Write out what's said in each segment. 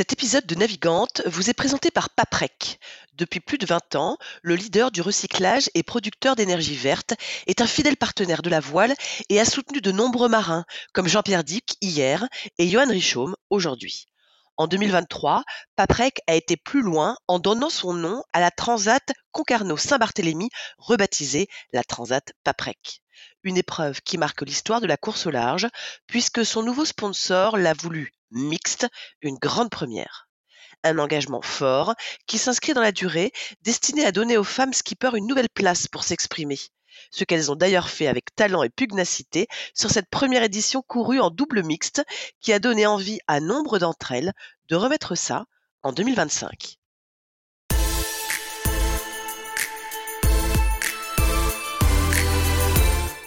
Cet épisode de Navigante vous est présenté par Paprec. Depuis plus de 20 ans, le leader du recyclage et producteur d'énergie verte est un fidèle partenaire de la voile et a soutenu de nombreux marins, comme Jean-Pierre Dick hier et Johan Richaume aujourd'hui. En 2023, Paprec a été plus loin en donnant son nom à la Transat Concarneau-Saint-Barthélemy, rebaptisée la Transat Paprec. Une épreuve qui marque l'histoire de la course au large, puisque son nouveau sponsor l'a voulu mixte, une grande première. Un engagement fort qui s'inscrit dans la durée, destiné à donner aux femmes skippers une nouvelle place pour s'exprimer. Ce qu'elles ont d'ailleurs fait avec talent et pugnacité sur cette première édition courue en double mixte qui a donné envie à nombre d'entre elles de remettre ça en 2025.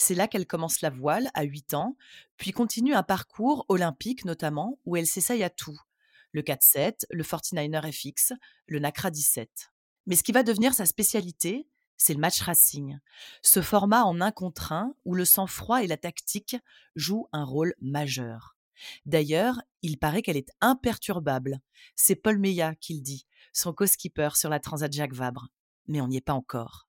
C'est là qu'elle commence la voile à 8 ans, puis continue un parcours olympique notamment où elle s'essaye à tout. Le 4-7, le 49er FX, le NACRA 17. Mais ce qui va devenir sa spécialité, c'est le match racing. Ce format en un contre un où le sang-froid et la tactique jouent un rôle majeur. D'ailleurs, il paraît qu'elle est imperturbable. C'est Paul Meillat qui le dit, son co-skipper sur la Transat Jacques Vabre. Mais on n'y est pas encore.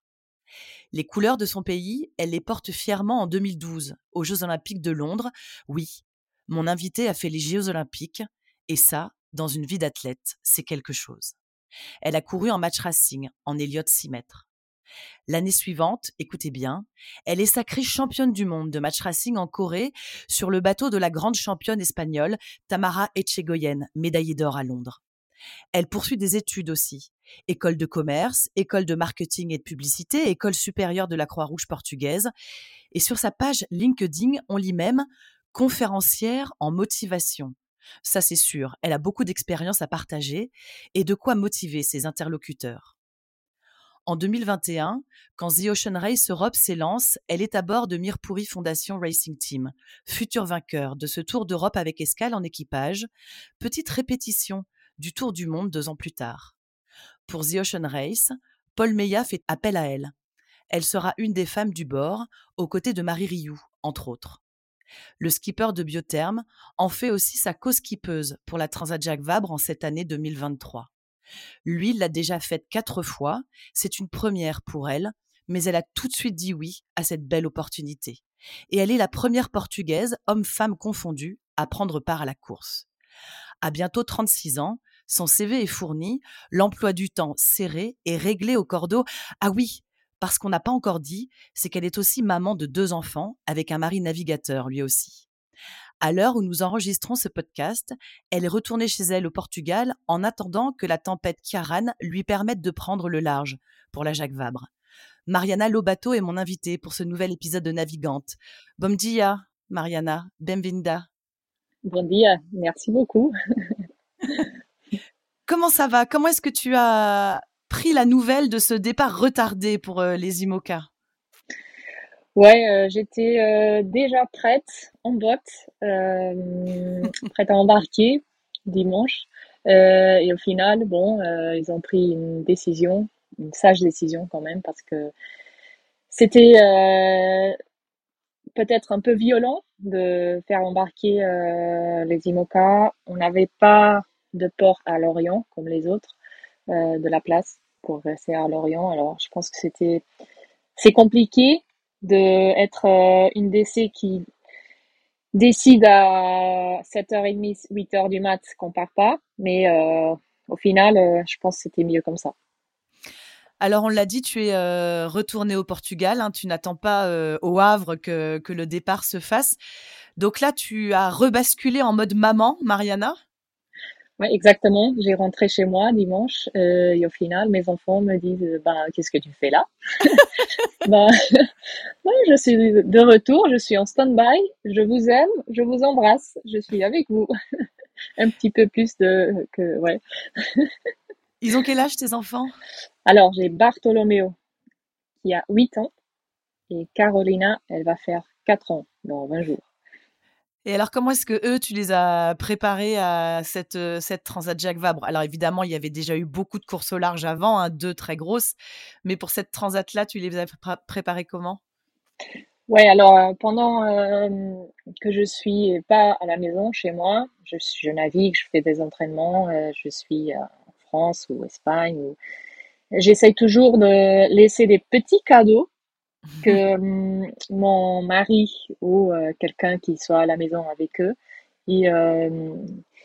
Les couleurs de son pays, elle les porte fièrement en 2012, aux Jeux olympiques de Londres. Oui, mon invité a fait les Jeux olympiques, et ça, dans une vie d'athlète, c'est quelque chose. Elle a couru en match racing, en Elliott 6 mètres. L'année suivante, écoutez bien, elle est sacrée championne du monde de match racing en Corée sur le bateau de la grande championne espagnole Tamara Etchegoyen, médaillée d'or à Londres. Elle poursuit des études aussi. École de commerce, école de marketing et de publicité, école supérieure de la Croix-Rouge portugaise. Et sur sa page LinkedIn, on lit même conférencière en motivation. Ça c'est sûr, elle a beaucoup d'expérience à partager et de quoi motiver ses interlocuteurs? En 2021, quand The Ocean Race Europe s'élance, elle est à bord de Mirpuri Foundation Racing Team, futur vainqueur de ce Tour d'Europe avec escale en équipage. Petite répétition du Tour du Monde deux ans plus tard. Pour The Ocean Race, Paul Meillat fait appel à elle. Elle sera une des femmes du bord, aux côtés de Marie Rioux, entre autres. Le skipper de Biotherme en fait aussi sa co-skippeuse pour la Transat Jacques Vabre en cette année 2023. Lui l'a déjà faite quatre fois, c'est une première pour elle, mais elle a tout de suite dit oui à cette belle opportunité. Et elle est la première portugaise, homme-femme confondue, à prendre part à la course. À bientôt 36 ans, son CV est fourni, l'emploi du temps serré et réglé au cordeau. Ah oui, parce qu'on n'a pas encore dit, c'est qu'elle est aussi maman de deux enfants, avec un mari navigateur lui aussi. À l'heure où nous enregistrons ce podcast, elle est retournée chez elle au Portugal en attendant que la tempête Kiaran lui permette de prendre le large pour la Jacques Vabre. Mariana Lobato est mon invitée pour ce nouvel épisode de Navigante. Bom dia, Mariana, benvinda. Bon dia, merci beaucoup. Comment ça va? Comment est-ce que tu as pris la nouvelle de ce départ retardé pour euh, les IMOCA? Ouais, euh, j'étais euh, déjà prête en botte, prête à embarquer dimanche. et au final, bon, ils ont pris une décision, une sage décision quand même, parce que c'était peut-être un peu violent de faire embarquer les IMOCA. On n'avait pas de port à Lorient, comme les autres euh, de la place, pour rester à Lorient. Alors, je pense que c'était, c'est compliqué de être euh, une DC qui décide à 7h30, 8h du mat qu'on part pas. Mais au final, je pense que c'était mieux comme ça. Alors, on l'a dit, tu es retourné au Portugal. Hein, tu n'attends pas au Havre que, que, le départ se fasse. Donc là, tu as rebasculé en mode maman, Mariana? Oui, exactement. J'ai rentré chez moi dimanche euh, et au final, mes enfants me disent bah, Qu'est-ce que tu fais là? Bah, Je suis de retour, je suis en stand-by, je vous aime, je vous embrasse, je suis avec vous. Un petit peu plus de. que ouais. Ils ont quel âge tes enfants? Alors, j'ai Bartolomeo qui a 8 ans et Carolina, elle va faire 4 ans dans 20 jours. Et alors, comment est-ce que eux, tu les as préparés à cette, euh, cette Transat Jacques Vabre? Alors, évidemment, il y avait déjà eu beaucoup de courses au large avant, hein, deux très grosses. Mais pour cette Transat-là, tu les as préparés comment? Ouais, alors euh, pendant euh, que je suis pas à la maison chez moi, je, navigue, je fais des entraînements, je suis en France ou Espagne. Ou... J'essaye toujours de laisser des petits cadeaux que hum, mon mari ou euh, quelqu'un qui soit à la maison avec eux, ils, euh,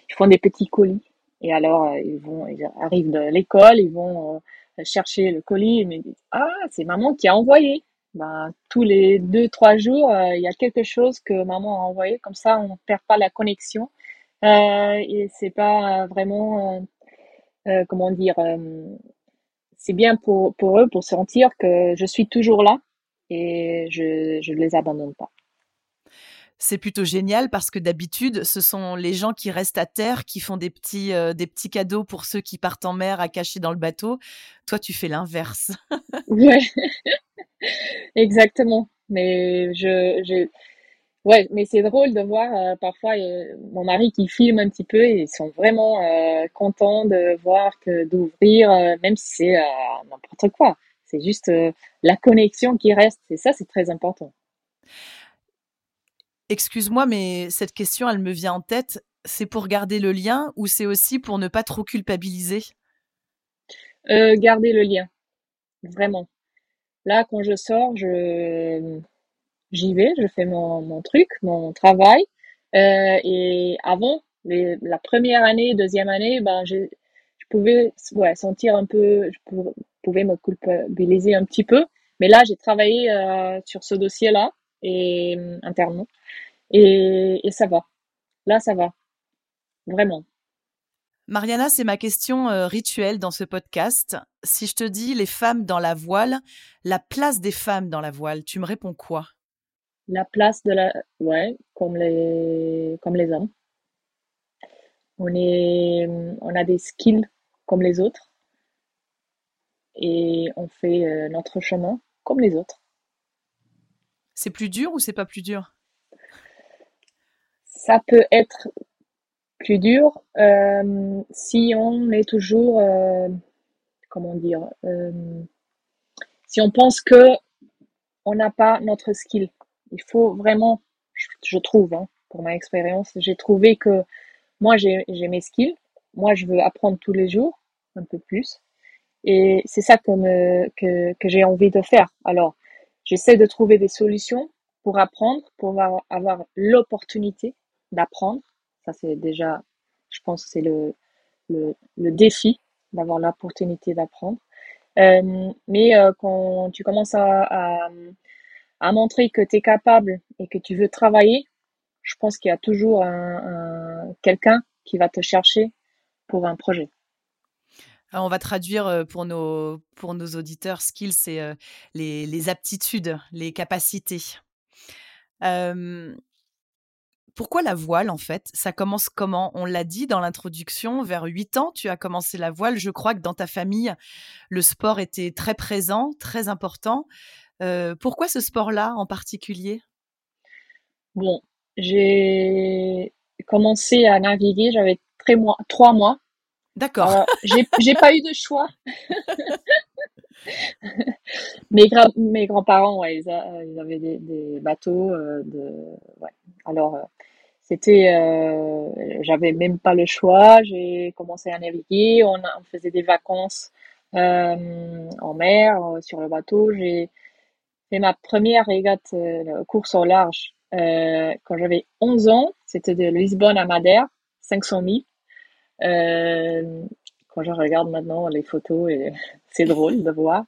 ils font des petits colis. Et alors, euh, ils vont, ils arrivent de l'école, ils vont chercher le colis et me disent Ah, c'est maman qui a envoyé. Ben, tous les deux, trois jours, il y a quelque chose que maman a envoyé. Comme ça, on ne perd pas la connexion. et c'est pas vraiment, comment dire, c'est bien pour, pour eux pour sentir que je suis toujours là et je ne les abandonne pas. C'est plutôt génial parce que d'habitude, ce sont les gens qui restent à terre qui font des petits, euh, des petits cadeaux pour ceux qui partent en mer à cacher dans le bateau. Toi, tu fais l'inverse. ouais, exactement. Mais je, ouais, mais c'est drôle de voir euh, parfois euh, mon mari qui filme un petit peu et ils sont vraiment contents de voir que d'ouvrir, même si c'est n'importe quoi. C'est juste euh, la connexion qui reste. Et ça, c'est très important. Excuse-moi, mais cette question, elle me vient en tête. C'est pour garder le lien ou c'est aussi pour ne pas trop culpabiliser? Euh, Garder le lien, vraiment. Là, quand je sors, je j'y vais, je fais mon, truc, mon travail. Euh, et avant, la première année, deuxième année, ben, je, pouvais sentir un peu, je pouvais me culpabiliser un petit peu. Mais là, j'ai travaillé euh, sur ce dossier-là, et euh, internement, et, ça va. Là, ça va. Vraiment. Mariana, c'est ma question euh, rituelle dans ce podcast. Si je te dis les femmes dans la voile, la place des femmes dans la voile, tu me réponds quoi? La place de la... Ouais, comme les, comme les hommes. On, est... on a des skills comme les autres et on fait euh, notre chemin comme les autres. C'est plus dur ou c'est pas plus dur? Ça peut être plus dur euh, si on est toujours, euh, comment dire, si on pense que on n'a pas notre skill. Il faut vraiment, je, trouve, hein, pour ma expérience, j'ai trouvé que moi j'ai mes skills, moi je veux apprendre tous les jours un peu plus. Et c'est ça que, que, j'ai envie de faire. Alors, j'essaie de trouver des solutions pour apprendre, pour avoir, l'opportunité d'apprendre. Ça, c'est déjà, je pense, c'est le, le, le, défi d'avoir l'opportunité d'apprendre. Euh, mais euh, quand tu commences à, à, à montrer que tu es capable et que tu veux travailler, je pense qu'il y a toujours un quelqu'un qui va te chercher pour un projet on va traduire pour nos, pour nos auditeurs skills, c'est les, aptitudes, les capacités. pourquoi la voile en fait? Ça commence comment? On l'a dit dans l'introduction, vers 8 ans, tu as commencé la voile. Je crois que dans ta famille, le sport était très présent, très important. pourquoi ce sport-là en particulier? Bon, j'ai commencé à naviguer, j'avais trois mois D'accord. Euh, j'ai pas eu de choix. mes, grands-parents, ouais, ils, euh, avaient des, bateaux. Euh. Alors, c'était, j'avais même pas le choix. J'ai commencé à naviguer. On, on faisait des vacances en mer sur le bateau. J'ai fait ma première régate course au large quand j'avais 11 ans, c'était de Lisbonne à Madère, 500 000. Quand je regarde maintenant les photos, c'est drôle de voir.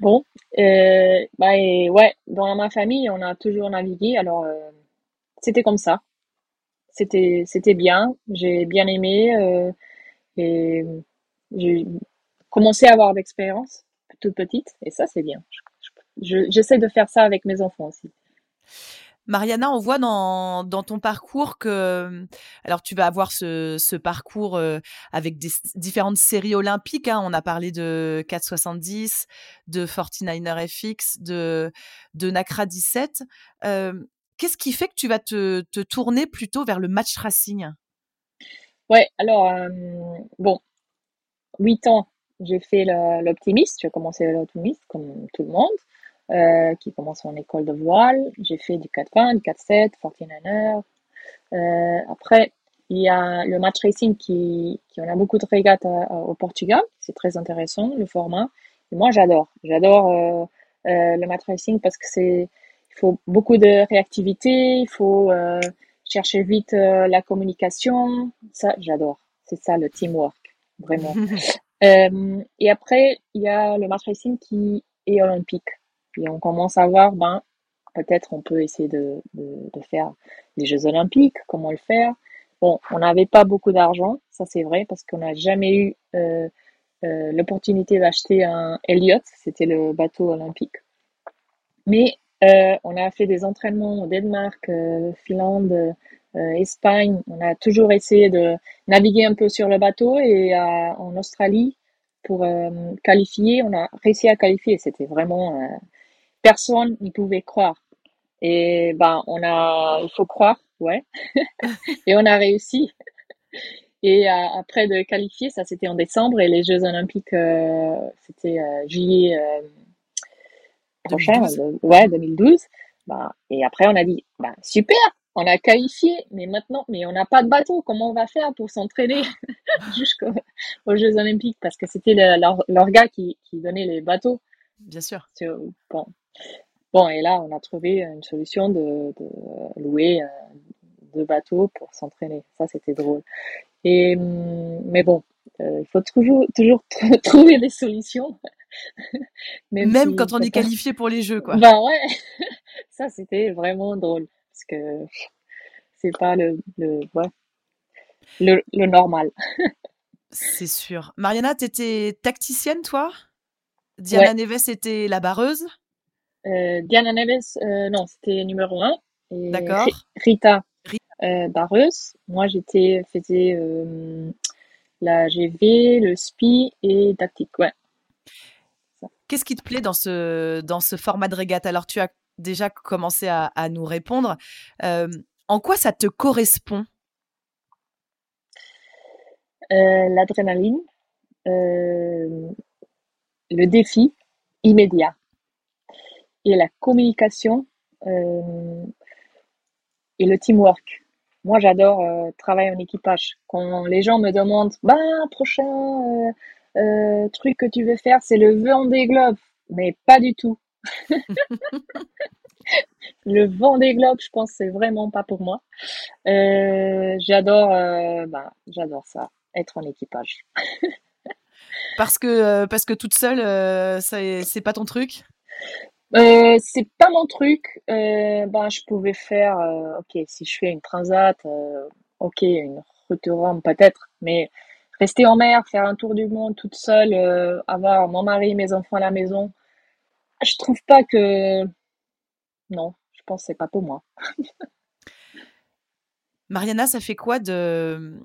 Bon, bah ouais, dans ma famille, on a toujours navigué, alors c'était comme ça. C'était c'était bien, j'ai bien aimé et j'ai commencé à avoir d'expérience toute petite et ça c'est bien. J'essaie de faire ça avec mes enfants aussi. Mariana, on voit dans, ton parcours que, alors tu vas avoir ce, parcours euh, avec différentes séries olympiques. Hein. On a parlé de 470, de 49er FX, de, de NACRA 17. Euh, Qu'est-ce qui fait que tu vas te, tourner plutôt vers le match racing? Ouais, alors, euh, bon, 8 ans, j'ai fait l'optimiste, j'ai commencé l'optimiste comme tout le monde, euh, qui commence en école de voile. J'ai fait du 4-20, du 4-7, 49er. Euh, après, il y a le match racing qui, qui on a beaucoup de régates euh, au Portugal. C'est très intéressant, le format. Et moi, j'adore. J'adore euh, le match racing parce que c'est, il faut beaucoup de réactivité, il faut chercher vite la communication. Ça, j'adore. C'est ça le teamwork, vraiment. Et après, il y a le match racing qui est olympique. Et on commence à voir, ben, peut-être on peut essayer de, de, faire les Jeux olympiques, comment le faire. Bon, on n'avait pas beaucoup d'argent, ça c'est vrai, parce qu'on n'a jamais eu euh, euh, l'opportunité d'acheter un Elliott, c'était le bateau olympique. Mais euh, on a fait des entraînements au Danemark, Finlande, Espagne, on a toujours essayé de naviguer un peu sur le bateau et en Australie pour qualifier, on a réussi à qualifier. C'était vraiment personne n'y pouvait croire. Et ben on a, il faut croire, ouais. et on a réussi. Et après de qualifier, ça c'était en décembre et les Jeux Olympiques c'était juillet prochain, 2012. ouais 2012. Bah, et après on a dit, bah super, on a qualifié, mais maintenant, mais on n'a pas de bateau. Comment on va faire pour s'entraîner jusqu'aux Jeux Olympiques? Parce que c'était leur, leur, gars qui, qui, donnait les bateaux. Bien sûr. Bon. Bon, et là, on a trouvé une solution de, de louer euh, deux bateaux pour s'entraîner. Ça, c'était drôle. Et, mais bon, euh, il faut toujours, toujours trouver des solutions. Même, Même si, quand on est qualifié pour les Jeux, quoi. Ben ouais, ça, c'était vraiment drôle parce que c'est pas le, le, ouais, le, le normal. c'est sûr. Mariana, tu étais tacticienne, toi? Diana ouais. Neves était la barreuse? Diana Neves, euh, non, c'était numéro un. D'accord. Rita, euh, barreuse. Moi, j'étais, faisais euh, la GV, le SPI et tactique, ouais. Qu'est-ce qui te plaît dans ce, dans ce format de régate? Alors, tu as déjà commencé à, à nous répondre. Euh, en quoi ça te correspond? Euh, L'adrénaline, euh, le défi immédiat et la communication euh, et le teamwork. Moi, j'adore euh, travailler en équipage. Quand les gens me demandent, bah, prochain truc que tu veux faire, c'est le Vendée Globe. Mais pas du tout. le vent des globes, je pense, c'est vraiment pas pour moi. Euh, j'adore, euh, bah, j'adore ça, être en équipage. parce que euh, parce que toute seule, euh, c'est pas ton truc? Euh, c'est pas mon truc. ben, je pouvais faire, ok, si je fais une transat, ok, une route peut-être, mais rester en mer, faire un tour du monde toute seule, avoir mon mari, mes enfants à la maison, je trouve pas que non, je pense que c'est pas pour moi. Mariana, ça fait quoi de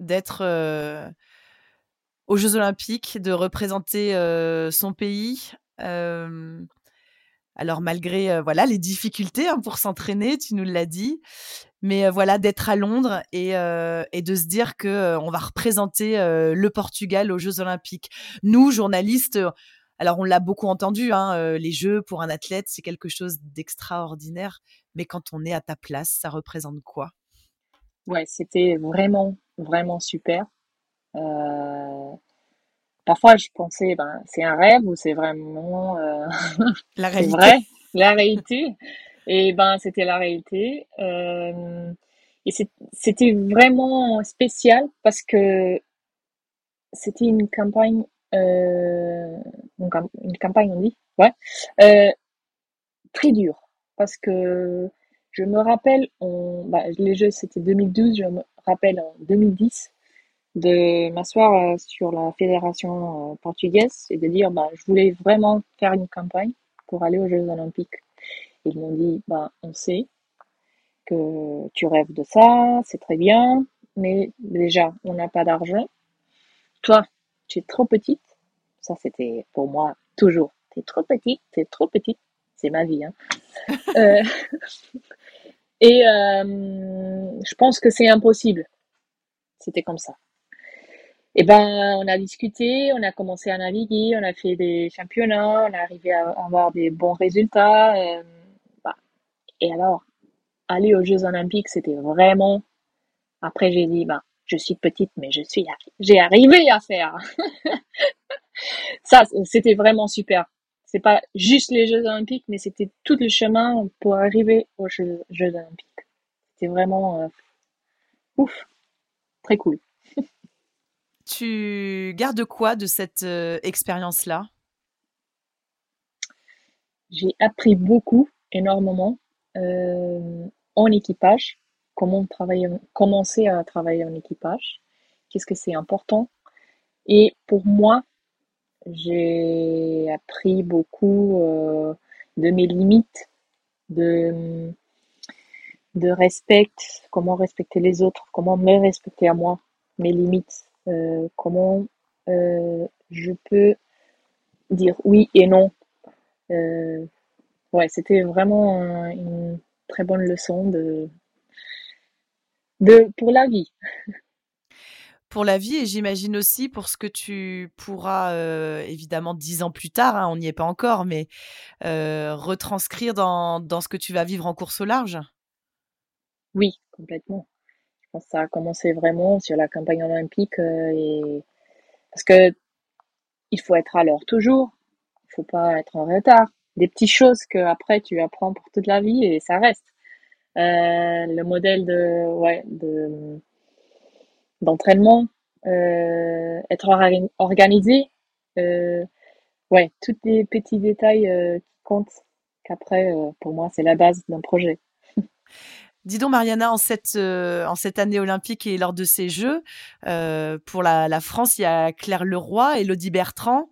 d'être euh, aux Jeux Olympiques, de représenter euh, son pays euh, Alors malgré voilà les difficultés hein, pour s'entraîner, tu nous l'as dit, mais voilà d'être à Londres et, de se dire que on va représenter le Portugal aux Jeux Olympiques. Nous, journalistes alors, on l'a beaucoup entendu, hein, les jeux pour un athlète, c'est quelque chose d'extraordinaire. Mais quand on est à ta place, ça représente quoi? Ouais, c'était vraiment, vraiment super. Parfois, je pensais, ben, c'est un rêve ou c'est vraiment euh... la réalité. vrai, la réalité. Et ben, c'était la réalité. Euh, et c'était vraiment spécial parce que c'était une campagne, euh, une campagne, on dit, ouais, très dure. Parce que je me rappelle, on, bah, les Jeux c'était 2012, je me rappelle en 2010 de m'asseoir euh, sur la fédération euh, portugaise et de dire bah, je voulais vraiment faire une campagne pour aller aux Jeux olympiques. Ils m'ont dit bah, on sait que tu rêves de ça, c'est très bien, mais déjà on n'a pas d'argent. Toi, tu es trop petite. Ça c'était pour moi toujours. Tu es trop petite, tu es trop petite. C'est ma vie. Hein. euh, et euh, je pense que c'est impossible. C'était comme ça. Et ben, on a discuté, on a commencé à naviguer, on a fait des championnats, on est arrivé à avoir des bons résultats. Et, bah, et alors, aller aux Jeux Olympiques, c'était vraiment. Après, j'ai dit, bah, je suis petite, mais je suis, j'ai arrivé à faire. Ça, c'était vraiment super. C'est pas juste les Jeux Olympiques, mais c'était tout le chemin pour arriver aux Jeux, Olympiques. C'était vraiment euh, ouf, très cool. Tu gardes quoi de cette euh, expérience-là? J'ai appris beaucoup, énormément, euh, en équipage, comment travailler, commencer à travailler en équipage, qu'est-ce que c'est important. Et pour moi, j'ai appris beaucoup euh, de mes limites, de, de respect, comment respecter les autres, comment me respecter à moi, mes limites. Euh, comment euh, je peux dire oui et non. Euh, ouais, c'était vraiment une très bonne leçon de, de pour la vie. Pour la vie et j'imagine aussi pour ce que tu pourras évidemment dix ans plus tard, hein, on n'y est pas encore, mais retranscrire dans, dans ce que tu vas vivre en course au large? Oui, complètement. Ça a commencé vraiment sur la campagne olympique euh, et parce que il faut être à l'heure toujours. Il faut pas être en retard. Des petites choses que après tu apprends pour toute la vie et ça reste. Euh, le modèle de ouais de d'entraînement, euh, être organisé, ouais, tous les petits détails qui comptent. Qu'après, pour moi, c'est la base d'un projet. Dis donc, Mariana, en cette, euh, en cette année olympique et lors de ces Jeux, euh, pour la, France, il y a Claire Leroy, Elodie Bertrand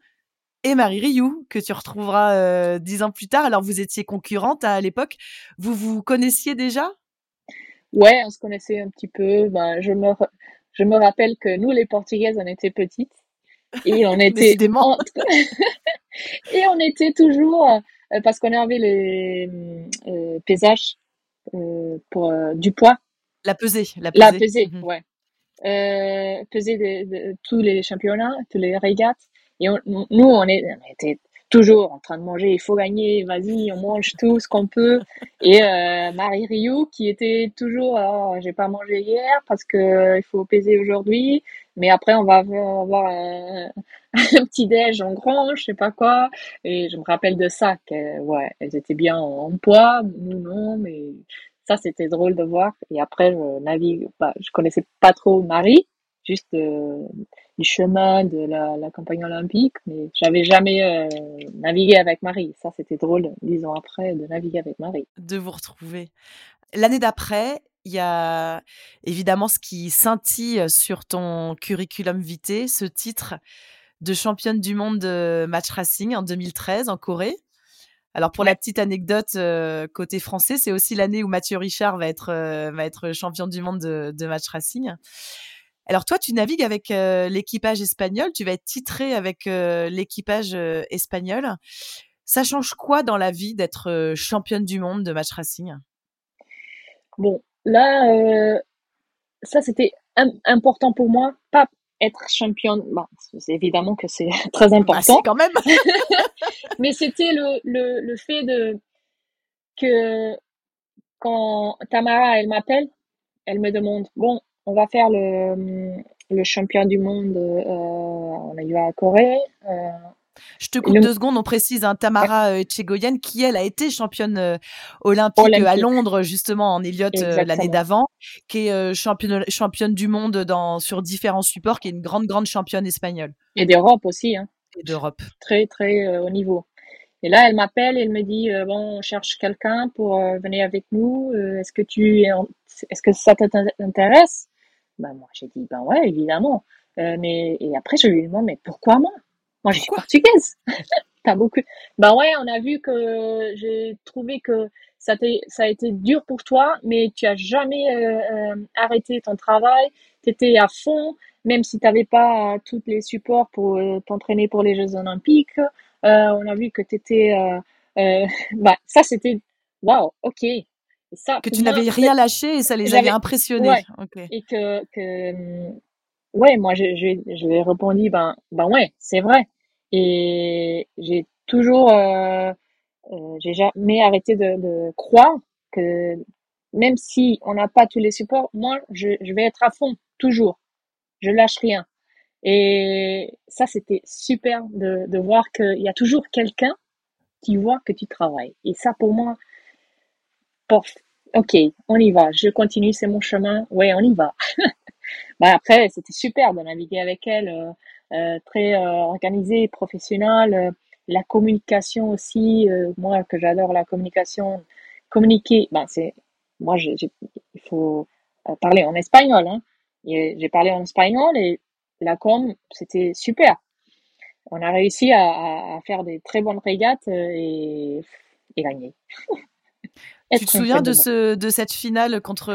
et Marie Rioux, que tu retrouveras euh, dix ans plus tard. Alors, vous étiez concurrente à l'époque. Vous vous connaissiez déjà? Ouais, on se connaissait un petit peu. Ben, je, me, je me rappelle que nous, les Portugaises, on était petites. Et on était. et on était toujours. parce qu'on avait les euh, pour euh, du poids. La pesée, la pesée. La pesée, mhm. ouais. Euh, peser de, tous les championnats, tous les régates. Et nous, on, est, on était toujours en train de manger, il faut gagner, vas-y, on mange tout ce qu'on peut. Et euh, Marie Rioux qui était toujours, oh, j'ai pas mangé hier parce que il faut peser aujourd'hui, mais après on va avoir un, petit déj en grand, je sais pas quoi. Et je me rappelle de ça, que ouais, elles étaient bien en, poids, nous non, mais ça c'était drôle de voir. Et après je navigue, bah, je connaissais pas trop Marie, juste euh, du chemin de la, la, campagne olympique, mais j'avais jamais euh, navigué avec Marie. Ça, c'était drôle, dix ans après, de naviguer avec Marie. De vous retrouver. L'année d'après, il y a évidemment ce qui scintille sur ton curriculum vitae, ce titre de championne du monde de match racing en 2013 en Corée. Alors pour la petite anecdote euh, côté français, c'est aussi l'année où Mathieu Richard va être va être champion du monde de, de match racing. Alors toi, tu navigues avec euh, l'équipage espagnol, tu vas être titré avec euh, l'équipage euh, espagnol. Ça change quoi dans la vie d'être championne du monde de match racing? Bon, là, ça c'était important pour moi, pas être championne. Bon, c'est évidemment que c'est très bah, important. quand même. Mais c'était le, le, le fait de que quand Tamara elle m'appelle, elle me demande bon on va faire le, le champion du monde, euh, on a eu à Corée. Euh, Je te coupe deux secondes, on précise, hein, Tamara euh, Tchegoyen, qui elle a été championne olympique, à Londres, justement, en Elliott l'année d'avant, qui est championne, championne du monde dans, sur différents supports, qui est une grande, grande championne espagnole. Et d'Europe aussi. Hein. Et d'Europe. Très, très haut niveau. Et là, elle m'appelle, elle me dit bon, on cherche quelqu'un pour venir avec nous. est-ce que tu, est-ce que ça t'intéresse? Ben moi, j'ai dit ben ouais, évidemment. mais et après, je lui demande mais pourquoi moi? Moi, je suis portugaise. T'as beaucoup. Bah ouais, on a vu que j'ai trouvé que ça, ça a été dur pour toi, mais tu as jamais euh, euh, arrêté ton travail. Tu étais à fond, même si tu n'avais pas tous les supports pour euh, t'entraîner pour les Jeux Olympiques. on a vu que tu étais. bah, ça, c'était. Waouh, ok. Ça, que tu n'avais rien lâché et ça les avait impressionnés. Et que, que ouais, moi, je, je, je lui ai répondu, ben, ben ouais, c'est vrai. Et j'ai toujours, euh, euh, j'ai jamais arrêté de, de, croire que même si on n'a pas tous les supports, moi, je, je vais être à fond, toujours. Je lâche rien. Et ça, c'était super de, de voir qu'il y a toujours quelqu'un qui voit que tu travailles. Et ça, pour moi, ok, on y va. Je continue, c'est mon chemin. Ouais, on y va. bah après, c'était super de naviguer avec elle. Euh, euh, très euh, organisé, professionnel. Euh, la communication aussi, moi que j'adore la communication, communiquer, ben c'est, moi il faut parler en espagnol. Hein. J'ai parlé en espagnol et la com, c'était super. On a réussi à, à, faire des très bonnes régates et, et gagner. tu te souviens de, ce, de cette finale contre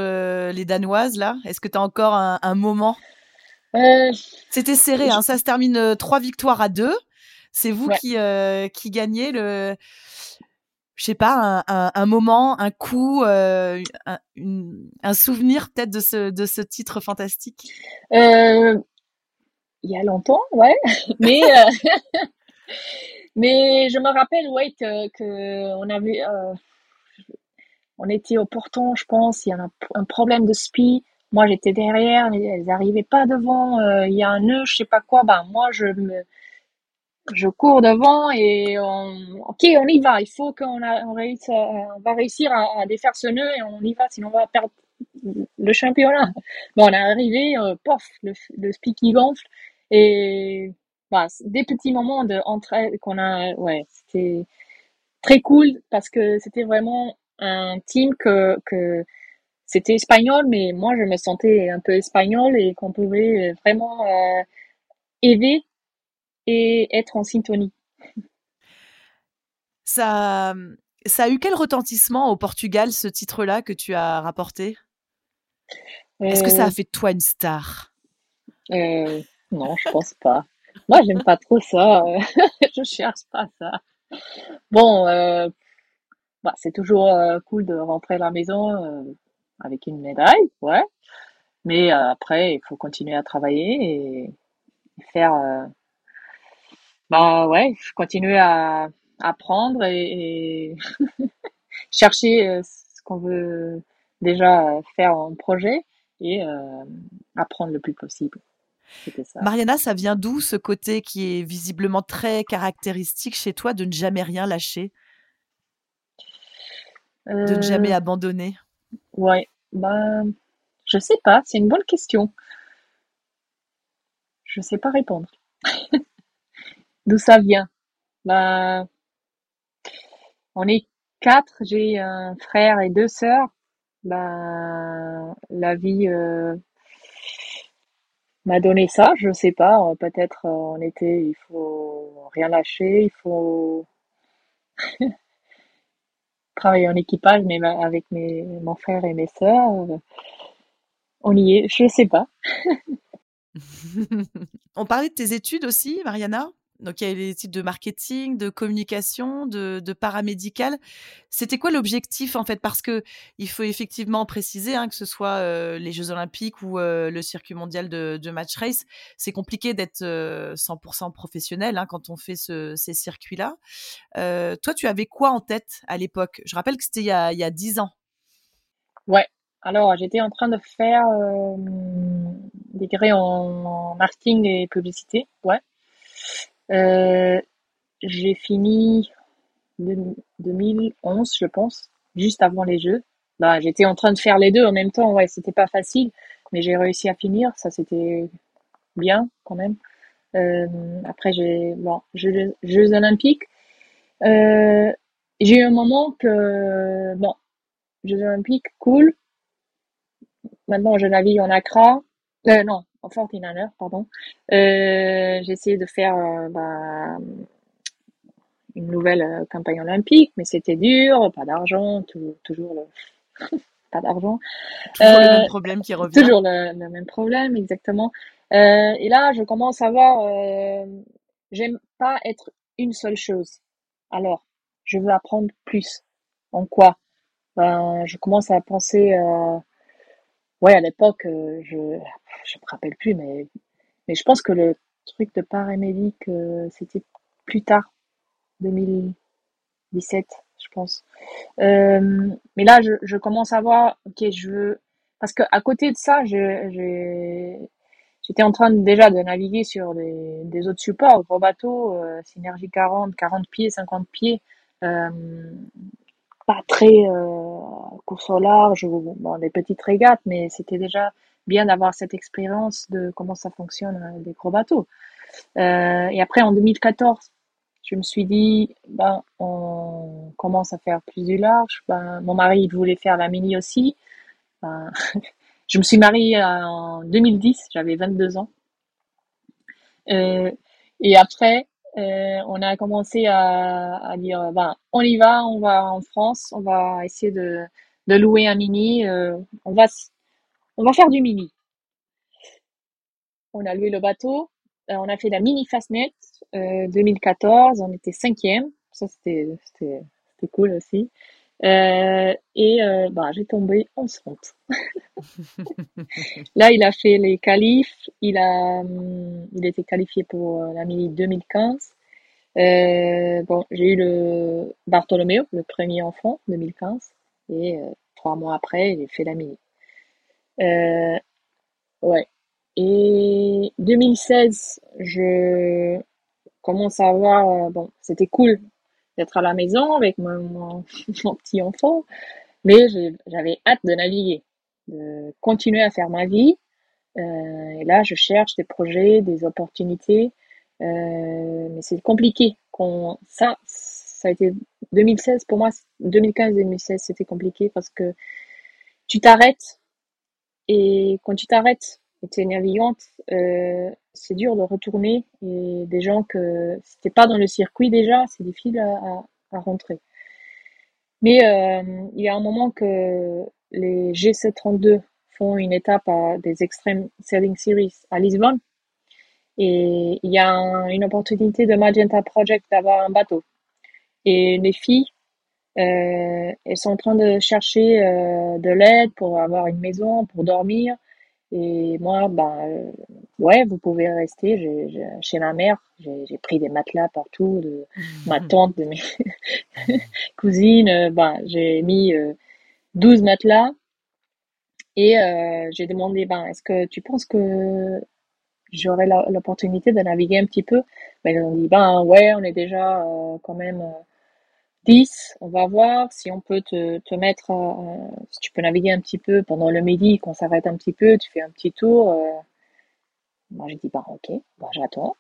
les Danoises là? Est-ce que tu as encore un, un moment? Euh, C'était serré, hein. ça se termine euh, trois victoires à deux. C'est vous qui, euh, qui gagnez le, je sais pas, un, un, moment, un coup, un, un, souvenir peut-être de ce, de ce titre fantastique? Il y a longtemps, ouais, mais mais je me rappelle, ouais, que, que on avait, on était au portant, je pense, il y a un, problème de spi. Moi, j'étais derrière, elles n'arrivaient pas devant. Euh, il y a un nœud, je sais pas quoi. Ben moi, je me, je cours devant et on, ok, on y va. Il faut qu'on on réussisse, on va réussir à, défaire ce nœud et on y va, sinon on va perdre le championnat. Bon, on est arrivé, euh, pof, le, le speak qui gonfle et bah, des petits moments de entraide qu'on a, ouais, c'était très cool parce que c'était vraiment un team que que c'était espagnol, mais moi, je me sentais un peu espagnol et qu'on pouvait vraiment euh, aider et être en syntonie. Ça, ça a eu quel retentissement au Portugal, ce titre-là que tu as rapporté? Est-ce que ça a euh. fait de toi une star? Euh, Non, je pense pas. Moi, j'aime pas trop ça. je cherche pas ça. Bon, bah, c'est toujours cool de rentrer à la maison avec une médaille, ouais. Mais euh, après, il faut continuer à travailler et, faire. Euh, bah ouais, continuer à apprendre et, chercher euh, ce qu'on veut déjà faire en projet et apprendre le plus possible. Ça. Mariana, ça vient d'où ce côté qui est visiblement très caractéristique chez toi de ne jamais rien lâcher? De ne jamais abandonner? Ouais, ben, je sais pas, c'est une bonne question. Je sais pas répondre. D'où ça vient? Ben, on est quatre, j'ai un frère et deux sœurs. Ben, la vie euh, m'a donné ça, je sais pas. Peut-être en euh, été, il faut rien lâcher, il faut travailler en équipage, mais avec mon frère et mes sœurs, euh, on y est, je sais pas. on parlait de tes études aussi, Mariana? Donc il y a les études de marketing, de communication, de, paramédical. C'était quoi l'objectif en fait? Parce que il faut effectivement préciser hein, que ce soit euh, les Jeux Olympiques ou euh, le circuit mondial de, de match race, c'est compliqué d'être 100% euh, professionnel hein, quand on fait ce, ces circuits-là. toi, tu avais quoi en tête à l'époque? Je rappelle que c'était il, il y a 10 ans. Ouais. Alors, j'étais en train de faire des grés en marketing et publicité. Ouais. Euh, j'ai fini 2011, je pense, juste avant les Jeux. Bah, j'étais en train de faire les deux en même temps. Ouais, c'était pas facile, mais j'ai réussi à finir. Ça, c'était bien quand même. Euh, après, j'ai bon, Jeux, Jeux Olympiques. Euh, j'ai eu un moment que bon, Jeux Olympiques, cool. Maintenant, je navigue en Accra. Euh, non, en 49 pardon. Euh, j'ai essayé de faire euh, bah, une nouvelle euh, campagne olympique, mais c'était dur, pas d'argent, toujours le... pas d'argent. Toujours le même problème qui revient. Toujours le, même problème, exactement. et là, je commence à voir, j'aime pas être une seule chose. Alors, je veux apprendre plus. En quoi? Ben, Je commence à penser Ouais, à l'époque, euh, je je me rappelle plus, mais mais je pense que le truc de paramédic, euh, c'était plus tard, 2017, je pense. Euh, mais là, je, je commence à voir, ok, je veux, parce que à côté de ça, j'étais en train déjà de naviguer sur des, des autres supports, gros bateaux, Synergie 40, 40 pieds, 50 pieds. Pas très euh, course au large ou bon, des petites régates, mais c'était déjà bien d'avoir cette expérience de comment ça fonctionne euh, des gros bateaux. Euh, et après, en 2014, je me suis dit, ben, on commence à faire plus du large. Ben, mon mari, il voulait faire la mini aussi. Ben, je me suis mariée en 2010, j'avais 22 ans. Et après, on a commencé à, à dire, ben, on y va, on va en France, on va essayer de, de louer un mini, euh, on va, on va faire du mini. On a loué le bateau, euh, on a fait la mini Fastnet 2014, on était cinquième, ça c'était cool aussi. Euh, et euh, bah, j'ai tombé enceinte. Là, il a fait les qualifs. Il a, hum, il était qualifié pour euh, la mini 2015. Euh, bon, j'ai eu le Bartholoméo, le premier enfant, 2015. Et trois mois après, a fait la mini. Ouais. Et 2016, je commence à voir, bon, c'était cool d'être à la maison avec mon, mon, petit enfant, mais j'avais hâte de naviguer, de continuer à faire ma vie. Euh, et là, je cherche des projets, des opportunités, euh, mais c'est compliqué. Qu'on, ça, ça a été 2016 pour moi, 2015-2016, c'était compliqué parce que tu t'arrêtes et quand tu t'arrêtes et navigante, euh, c'est dur de retourner et des gens que c'était pas dans le circuit déjà, c'est difficile à, à, rentrer. Mais euh, il y a un moment que les G732 font une étape à des Extreme Sailing Series à Lisbonne et il y a une opportunité de Magenta Project d'avoir un bateau. Et les filles, euh, elles sont en train de chercher de l'aide pour avoir une maison, pour dormir. Et moi, ben, ouais, vous pouvez rester. Chez ma mère, j'ai, pris des matelas partout, de ma tante, de mes cousines. Ben, j'ai mis 12 matelas et euh, j'ai demandé, ben, est-ce que tu penses que j'aurai l'opportunité de naviguer un petit peu? Ben, ils ont dit, ben, ouais, on est déjà euh, quand même 10, on va voir si on peut te, mettre, euh, si tu peux naviguer un petit peu pendant le midi, qu'on s'arrête un petit peu, tu fais un petit tour. Euh. Moi, j'ai dit, bah, ok, bah, j'attends.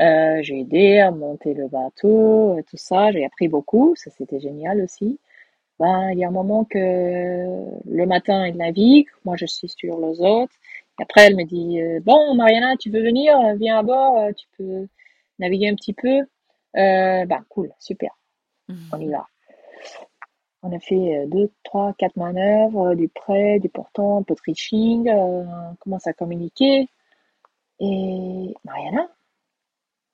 Euh, j'ai aidé à monter le bateau, tout ça, j'ai appris beaucoup, ça c'était génial aussi. Ben, il y a un moment que le matin, il navigue, moi je suis sur les autres. Et après, elle me dit, bon, Mariana, tu veux venir, viens à bord, tu peux naviguer un petit peu. Bah, cool, super on y va. On a fait euh, deux, trois, quatre manœuvres, du prêt, du portant, un peu de reaching, euh, on commence à communiquer. Et Mariana,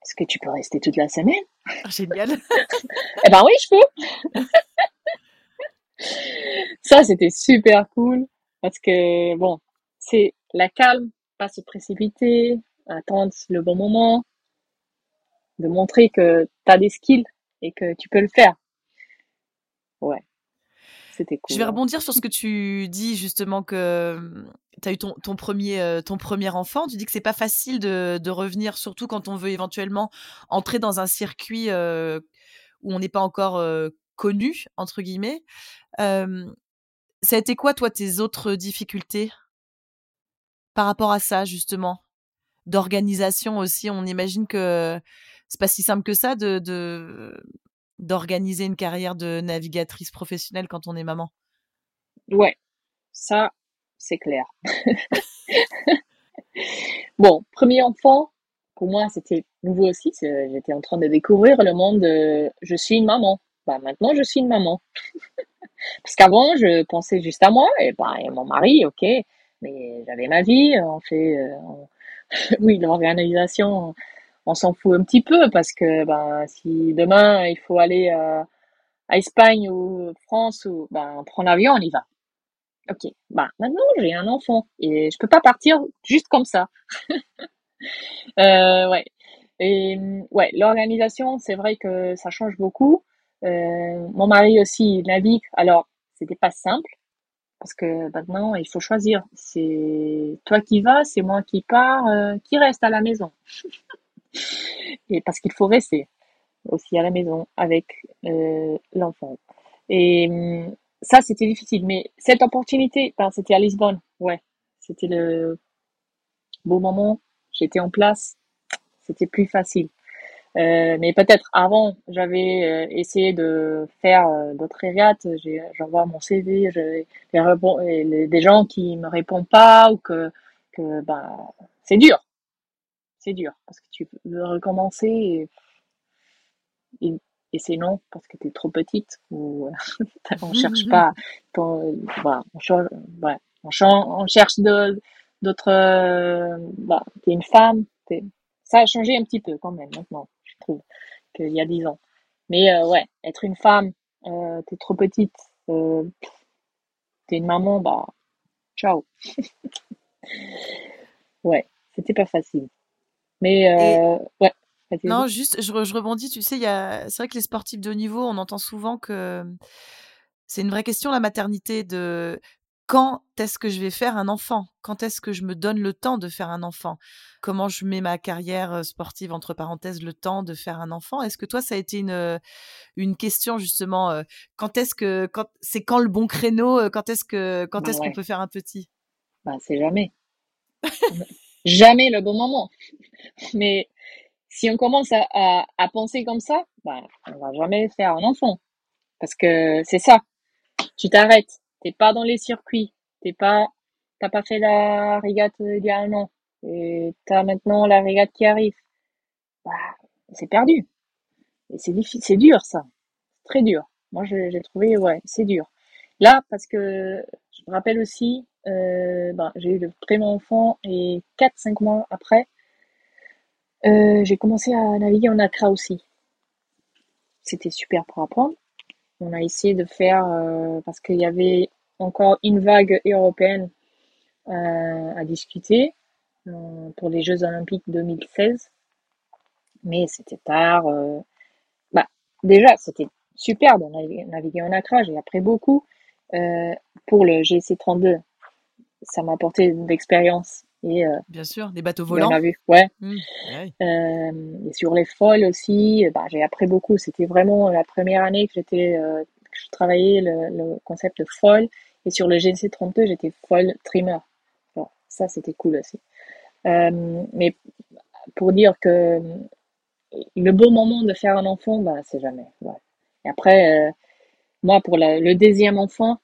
est-ce que tu peux rester toute la semaine? Ah, Génial. eh ben oui, je peux. Ça, c'était super cool parce que bon, c'est la calme, pas se précipiter, attendre le bon moment, de montrer que tu as des skills et que tu peux le faire. Ouais. c'était cool. Je vais hein. rebondir sur ce que tu dis justement que mmh, tu as eu ton, ton premier, euh, ton premier enfant. Tu dis que c'est pas facile de, de revenir, surtout quand on veut éventuellement entrer dans un circuit euh, où on n'est pas encore euh, connu, entre guillemets. Euh, ça a été quoi, toi, tes autres difficultés par rapport à ça, justement? D'organisation aussi, on imagine que c'est pas si simple que ça de, d'organiser une carrière de navigatrice professionnelle quand on est maman. Ouais, ça, c'est clair. bon, premier enfant, pour moi, c'était nouveau aussi. J'étais en train de découvrir le monde de je suis une maman. Bah, maintenant, je suis une maman. Parce qu'avant, je pensais juste à moi et, bah, et mon mari, ok. Mais j'avais ma vie, on fait, euh, oui, l'organisation, on s'en fout un petit peu parce que, bah, si demain il faut aller euh, à Espagne ou France ou, bah, on prend l'avion, on y va. Ok, bah maintenant j'ai un enfant et je peux pas partir juste comme ça. Euh, ouais. Et ouais, l'organisation, c'est vrai que ça change beaucoup. Euh, mon mari aussi il navigue, alors c'était pas simple parce que maintenant il faut choisir. C'est toi qui vas, c'est moi qui pars, qui reste à la maison. Et parce qu'il faut rester aussi à la maison avec euh, l'enfant. Et hum, ça, c'était difficile. Mais cette opportunité, ben, c'était à Lisbonne. Ouais, c'était le beau moment. J'étais en place. C'était plus facile. Euh, mais peut-être avant, j'avais euh, essayé de faire euh, d'autres régates. J'ai- J'envoie mon CV, les- des gens qui me répondent pas ou que, que ben, c'est dur. C'est dur parce que tu veux recommencer et, et, et c'est non parce que tu es trop petite ou on cherche pas. ton- voilà, on, cher- ouais, on, on cherche d'autres. euh, bah, t'es une femme. t'es- Ça a changé un petit peu quand même maintenant, je trouve, qu'il y a dix ans. Mais euh, ouais, être une femme, euh, t'es trop petite, euh, t'es une maman, bah ciao. Ouais, c'était pas facile. Mais Et euh, ouais, non, juste, je, re- je rebondis. Tu sais, il y a, c'est vrai que les sportifs de haut niveau, on entend souvent que c'est une vraie question la maternité de quand est-ce que je vais faire un enfant? Quand est-ce que je me donne le temps de faire un enfant? Comment je mets ma carrière euh, sportive entre parenthèses le temps de faire un enfant? Est-ce que toi ça a été une euh, une question justement euh, quand est-ce que quand c'est quand le bon créneau Quand est-ce que quand est-ce qu'on peut faire un petit? Bah c'est jamais. Jamais le bon moment. Mais si on commence à, à, penser comme ça, bah, on va jamais faire un enfant. Parce que c'est ça. Tu t'arrêtes. T'es pas dans les circuits. T'es pas, t'as pas fait la régate il y a un an. Et t'as maintenant la régate qui arrive. Bah, c'est perdu. Et c'est difficile, c'est dur, ça. Très dur. Moi, j'ai trouvé, ouais, c'est dur. Là, parce que je me rappelle aussi, ben, j'ai eu le premier enfant et 4-5 mois après, euh, j'ai commencé à naviguer en Accra aussi. C'était super pour apprendre. On a essayé de faire, euh, parce qu'il y avait encore une vague européenne à discuter pour les Jeux Olympiques 2016. Mais c'était tard. bah, déjà, c'était super de naviguer, en Accra. J'ai appris beaucoup. Pour le GC32, ça m'a apporté de l'expérience. Et euh, Bien sûr, des bateaux volants. a vu, ouais. Mmh, ouais. Euh, et sur les folles aussi, bah, j'ai appris beaucoup. C'était vraiment la première année que j'étais, euh, que je travaillais le, le concept de folle. Et sur le GC32, j'étais folle trimmer. Alors, ça, c'était cool aussi. Mais pour dire que le bon moment de faire un enfant, bah, c'est jamais. Ouais. Et après, euh, moi, pour la- le deuxième enfant,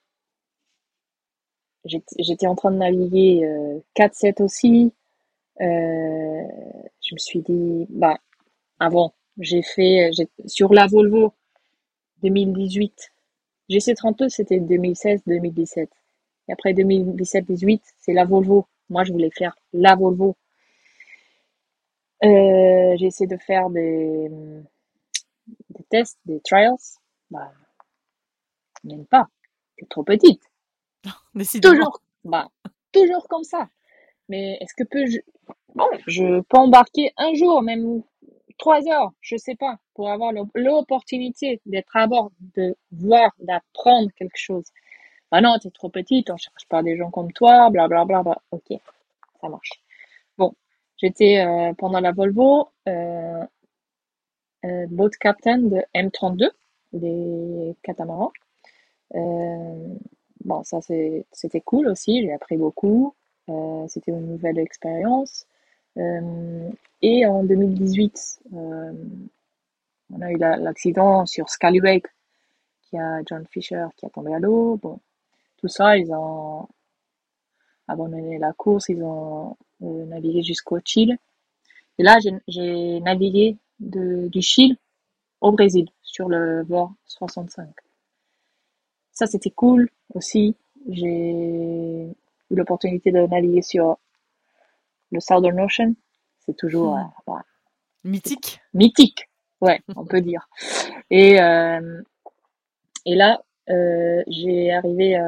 j'étais en train de naviguer euh, 4-7 aussi. Euh, je me suis dit, bah, avant, j'ai fait sur la Volvo 2018. GC32, c'était 2016-2017. Et après 2017-18, c'est la Volvo. Moi, je voulais faire la Volvo. Euh, j'ai essayé de faire des, tests, des trials. Bah, même pas. T'es trop petite. Toujours, bah, toujours comme ça. Mais est-ce que peut je, bon, je peux embarquer un jour, même trois heures, je sais pas, pour avoir l'opportunité d'être à bord, de voir, d'apprendre quelque chose. bah non, t'es trop petite, on cherche pas des gens comme toi, bla bla bla. bla. Ok, ça marche. Bon, j'étais euh, pendant la Volvo euh, euh, boat captain de M32, des catamarans. Bon, ça c'était cool aussi, j'ai appris beaucoup. Euh, c'était une nouvelle expérience. Euh, et en 2018, euh, on a eu l'accident sur Scallywag, qui a John Fisher qui a tombé à l'eau. Bon, tout ça, ils ont abandonné la course, ils ont euh, navigué jusqu'au Chili. Et là, j'ai navigué de, du Chili au Brésil sur le VOR 65. Ça, c'était cool aussi. J'ai eu l'opportunité de naviguer sur le Southern Ocean. C'est toujours hmm. euh, bah, mythique. Mythique, ouais, on peut dire. Et euh, et là, euh, j'ai arrivé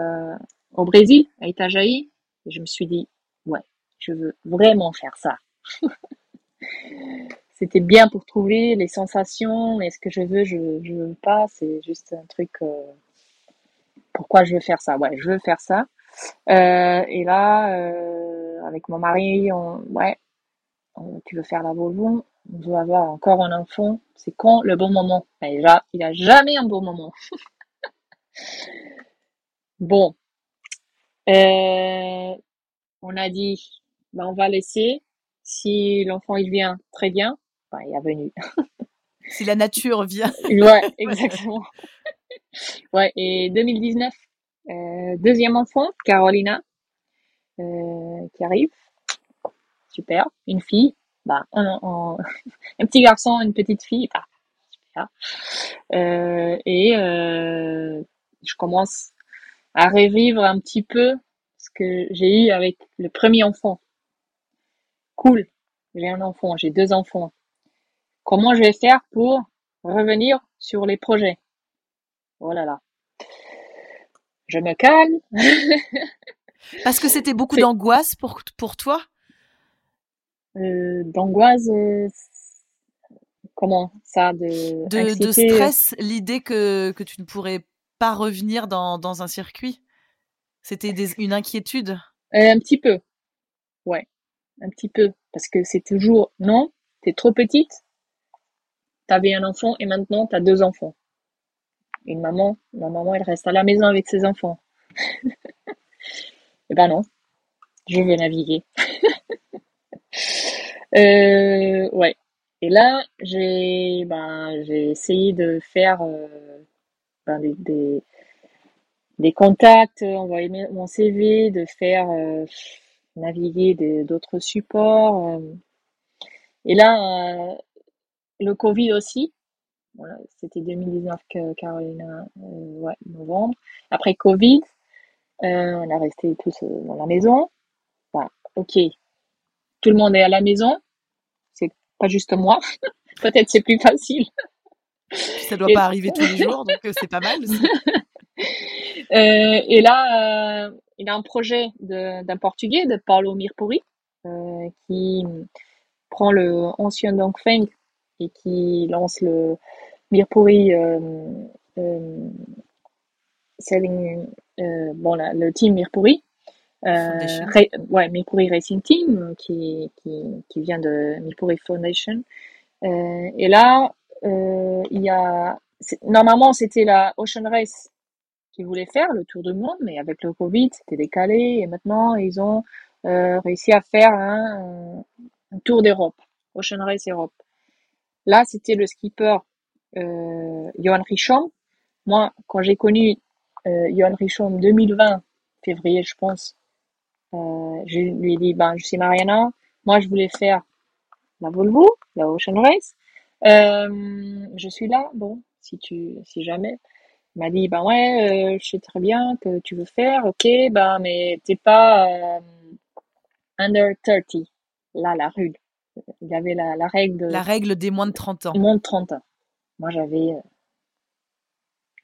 au Brésil, à Itajaí, et je me suis dit, ouais, je veux vraiment faire ça. C'était bien pour trouver les sensations, mais ce que je veux, je, je veux pas, c'est juste un truc. Pourquoi je veux faire ça? Ouais, je veux faire ça. Euh, et là, euh, avec mon mari, on, ouais, tu veux faire la Volvo, on veut avoir encore un enfant. C'est quand le bon moment? Ben, Déjà, il a jamais un bon moment. Bon, euh, on a dit, ben, on va laisser. Si l'enfant il vient, très bien. Ben, il est venu. si la nature vient. ouais, exactement. ouais, et 2019, euh, deuxième enfant, Carolina, euh, qui arrive. Super. Une fille. Bah, un, petit garçon, une petite fille. Bah, super. Euh, et je commence à revivre un petit peu ce que j'ai eu avec le premier enfant. Cool, j'ai un enfant, j'ai deux enfants. Comment je vais faire pour revenir sur les projets? Oh là là. Je me calme. Parce que c'était beaucoup d'angoisse pour, pour toi? Euh, D'angoisse, euh, comment ça De, de, de stress, l'idée que, que tu ne pourrais pas revenir dans, dans un circuit? C'était une inquiétude? Euh, Un petit peu. Ouais, un petit peu. Parce que c'est toujours non, t'es trop petite, t'avais un enfant et maintenant t'as deux enfants. Une maman, ma maman, elle reste à la maison avec ses enfants. et ben non, je veux naviguer. euh, ouais. Et là, j'ai ben, essayé de faire euh, ben, des, contacts, envoyer mon CV, de faire euh, naviguer d'autres supports. Et là, le Covid aussi. Voilà, C'était 2019 que Carolina, ouais, novembre. Après Covid, on a resté tous dans la maison. Bah, ok, tout le monde est à la maison. C'est pas juste moi. Peut-être c'est plus facile. Ça doit pas arriver tous les jours, donc euh, c'est pas mal. Euh, et là, euh, il a un projet d'un Portugais, de Paulo Mirpuri, euh, qui prend le ancien Dongfeng et qui lance le Mirpuri selling, bon, là, le team Mirpuri. Euh, ouais, Mirpuri Racing Team qui, qui, qui vient de Mirpuri Foundation. Euh, et là, euh, il y a normalement c'était la Ocean Race qui voulait faire le tour du monde, mais avec le Covid c'était décalé et maintenant ils ont euh, réussi à faire un, un tour d'Europe, Ocean Race Europe. Là c'était le skipper euh, Johan Richom. Moi quand j'ai connu euh, Johan Richom 2020 février je pense, euh, je lui ai dit ben je suis Mariana, moi je voulais faire la Volvo, la Ocean Race. Euh, je suis là, bon, si tu, si jamais. Il m'a dit, ben ouais, euh, je sais très bien que tu veux faire, ok, ben mais t'es pas euh, under 30. Là, la rue. Il y avait la, la règle de, La règle des moins de 30 ans. moins de 30 ans. Moi, j'avais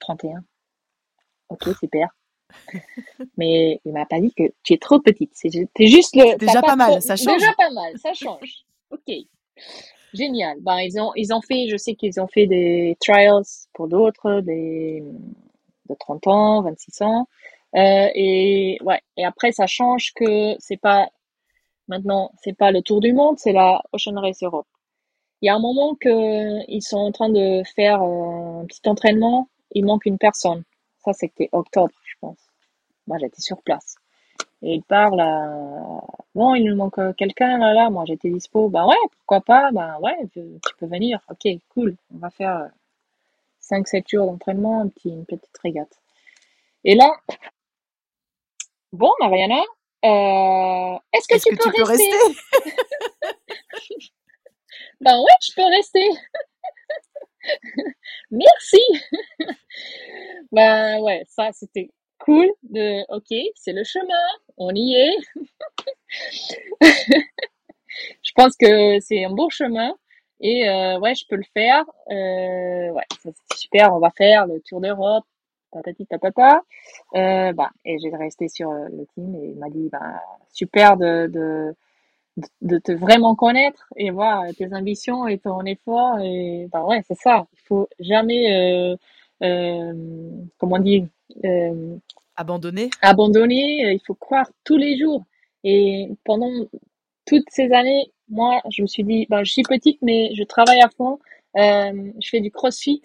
31. Ok, super. Mais il m'a pas dit que tu es trop petite. C'est juste le. Déjà pas, mal, ça change. Déjà pas mal, ça change. Ok. Génial. Ben, ils ont, ils ont fait, je sais qu'ils ont fait des trials pour d'autres, des, de 30 ans, 26 ans. Euh, et ouais. Et après, ça change que c'est pas maintenant, c'est pas le Tour du Monde, c'est la Ocean Race Europe. Il y a un moment que ils sont en train de faire un petit entraînement. Il manque une personne. Ça, c'était octobre, je pense. Moi, j'étais sur place. Et il parle. Bon, il nous manque quelqu'un là, là. Moi, j'étais dispo. Ben ouais, pourquoi pas? Ben ouais, tu, peux venir. Ok, cool. On va faire 5-7 jours d'entraînement, une petite régate. Et là, bon, Mariana, euh, est-ce que, tu, peux rester, Ben ouais, je peux rester. Merci. ben ouais, ça c'était cool de OK, c'est le chemin, on y est. je pense que c'est un bon chemin et euh, ouais, je peux le faire. Euh, ouais, c'est super, on va faire le tour d'Europe. Tatati tatata. Euh, bah, et j'ai resté sur le team et il m'a dit bah super de, de de te vraiment connaître et voir tes ambitions et ton effort et bah ouais c'est ça. Il faut jamais euh, euh, comment dire euh, abandonner. abandonner. Il faut croire tous les jours. Et pendant toutes ces années moi je me suis dit ben je suis petite mais je travaille à fond. Euh, je fais du crossfit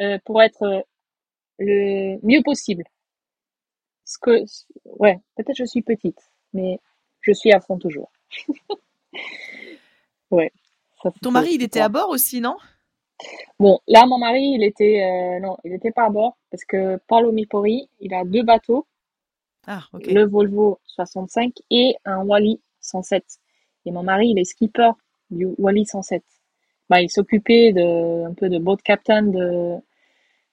euh, pour être le mieux possible ce que ouais peut-être je suis petite mais je suis à fond toujours ouais. Ton mari, il était à bord aussi, non? Bon, là, mon mari, il était euh, non, il était pas à bord parce que Paolo Mipori, il a deux bateaux. Ah, ok. Le Volvo 65 et un Wally 107. Et mon mari, il est skipper du Wally 107. Bah, il s'occupait de un peu de boat captain de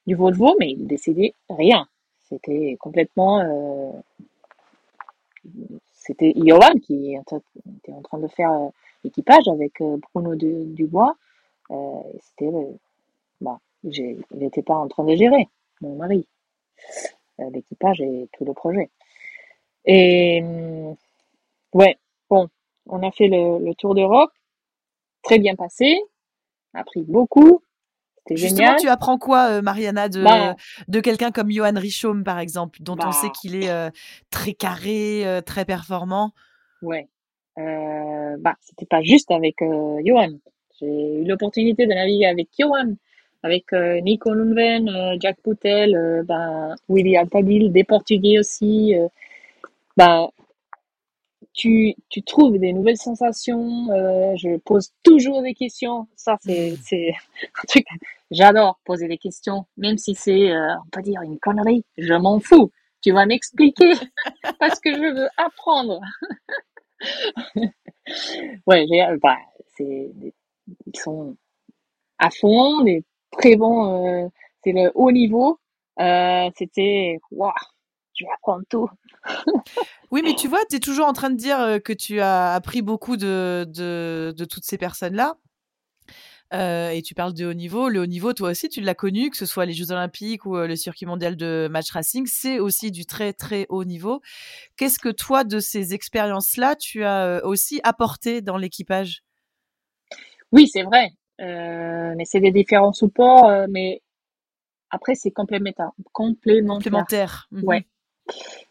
du Volvo, mais il décidait rien. C'était complètement euh, c'était Johan qui était en train de faire euh, l'équipage avec euh, Bruno Dubois. Euh, c'était, bah, il n'était pas en train de gérer, mon mari, l'équipage et tout le projet. Et ouais, bon, on a fait le, tour d'Europe, très bien passé, a pris beaucoup, Justement, tu apprends quoi, Mariana, de, bah de quelqu'un comme Johan Richaume, par exemple, dont on sait bah qu'il est très carré, très performant? Ouais. Euh, bah, c'était pas juste avec Johan. J'ai eu l'opportunité de naviguer avec Johan, avec Nico Lundven, Jack Poutel, bah, Willy Altadil, des Portugais aussi. bah, tu, tu trouves des nouvelles sensations. Euh, je pose toujours des questions. Ça, c'est, hmm. c'est un truc. J'adore poser des questions, même si c'est, euh, on peut dire, une connerie. Je m'en fous. Tu vas m'expliquer parce que je veux apprendre. ouais, bah, c'est, ils sont à fond, des très bons. Euh, c'est le haut niveau. Euh, c'était, waouh, je vais apprendre tout. Oui, mais tu vois, tu es toujours en train de dire que tu as appris beaucoup de, de, de toutes ces personnes-là. Euh, et tu parles de haut niveau. Le haut niveau, toi aussi, tu l'as connu, que ce soit les Jeux Olympiques ou le circuit mondial de match racing, c'est aussi du très très haut niveau. Qu'est-ce que toi, de ces expériences-là, tu as aussi apporté dans l'équipage? Oui, c'est vrai. Euh, mais c'est des différents supports, mais après, c'est complémentaire. Complémentaire. Mmh ouais.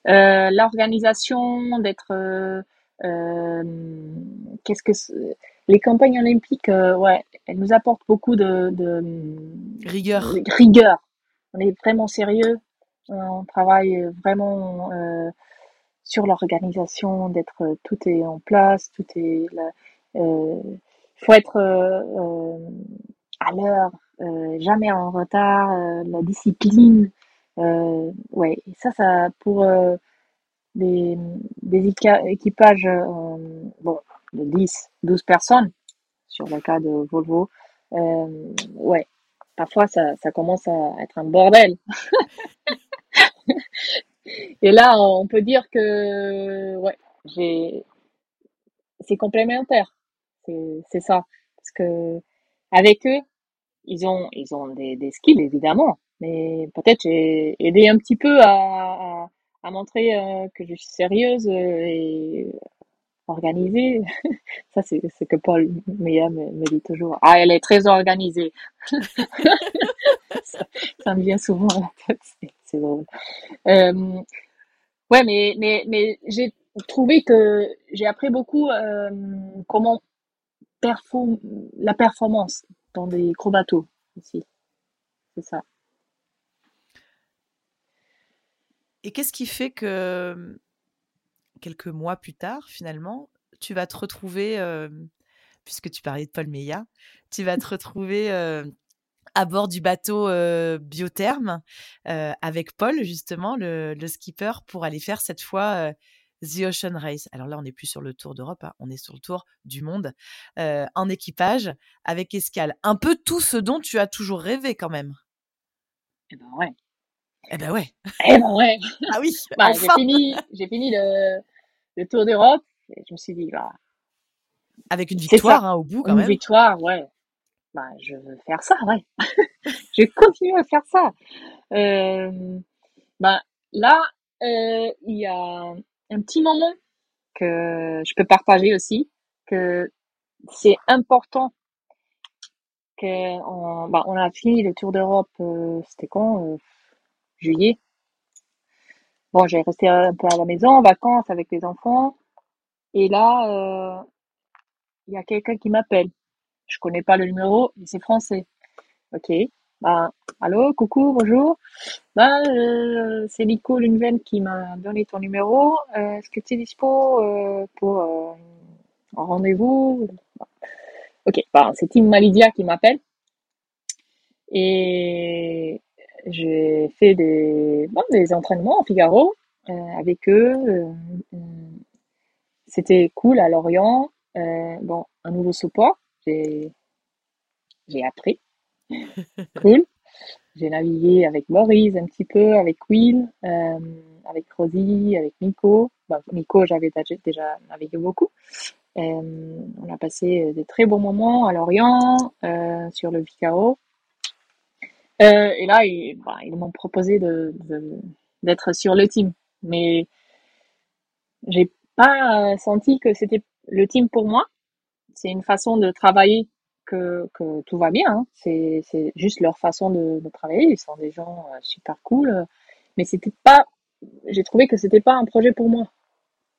Euh, l'organisation d'être euh, euh, qu'est-ce que les campagnes olympiques ouais elles nous apportent beaucoup de, de rigueur. rigueur. On est vraiment sérieux. On travaille vraiment sur l'organisation d'être tout est en place tout est il faut être à l'heure jamais en retard la discipline euh, ouais, et ça, ça pour euh, des, des équipages euh, bon, de 10, 12 personnes, sur le cas de Volvo, euh, ouais, parfois ça, ça commence à être un bordel. et là, on peut dire que ouais, j'ai c'est complémentaire. C'est ça. Parce que avec eux, ils ont ils ont des, des skills évidemment, mais peut-être j'ai aidé un petit peu à, à, montrer euh, que je suis sérieuse euh, et organisée. Ça, c'est ce que Paul Meya me, dit toujours. Ah, elle est très organisée. ça, me vient souvent à la tête, c'est drôle. Euh, Ouais, mais, mais, mais j'ai trouvé que j'ai appris beaucoup euh, comment perform la performance dans des gros bateaux aussi. C'est ça. Et qu'est-ce qui fait que quelques mois plus tard, finalement, tu vas te retrouver, puisque tu parlais de Paul Meillat, tu vas te retrouver à bord du bateau euh, Biotherme avec Paul, justement, le, skipper, pour aller faire cette fois The Ocean Race. Alors là, on n'est plus sur le tour d'Europe, hein, on est sur le tour du monde, en équipage, avec escale. Un peu tout ce dont tu as toujours rêvé quand même. Eh ben ouais. Eh ben ouais. Eh ben ouais. ah oui. Bah, j'ai fini, j'ai fini le, le Tour d'Europe et je me suis dit, bah, avec une victoire hein, au bout quand une même. Une victoire, ouais. Bah, je veux faire ça, ouais. je vais continuer à faire ça. Euh, bah, là, euh, il y a un petit moment que je peux partager aussi, que c'est important que on, bah, on a fini le Tour d'Europe, euh, c'était quand Juillet. Bon, j'ai resté un peu à la maison, en vacances avec les enfants. Et là, euh, il y a quelqu'un qui m'appelle. Je connais pas le numéro, mais c'est français. Ok. Bah, allô, coucou, bonjour. Bah, euh, c'est Nico Lunven qui m'a donné ton numéro. Euh, est-ce que tu es dispo pour un rendez-vous? Ok, bah, c'est Tim Malidia qui m'appelle. Et j'ai fait des, bon, des entraînements en Figaro euh, avec eux. Euh, c'était cool à Lorient. Euh, bon, un nouveau support. J'ai, appris. cool. J'ai navigué avec Maurice un petit peu, avec Will, euh, avec Rosie, avec Nico. Bon, Nico, j'avais déjà navigué beaucoup. Euh, on a passé des très bons moments à Lorient, euh, sur le Vicaro. Euh, et là, ils, bah, m'ont proposé d'être sur le team. Mais j'ai pas senti que c'était le team pour moi. C'est une façon de travailler que, tout va bien. Hein. C'est, c'est juste leur façon de, de, travailler. Ils sont des gens euh, super cool. Mais c'était pas, j'ai trouvé que c'était pas un projet pour moi.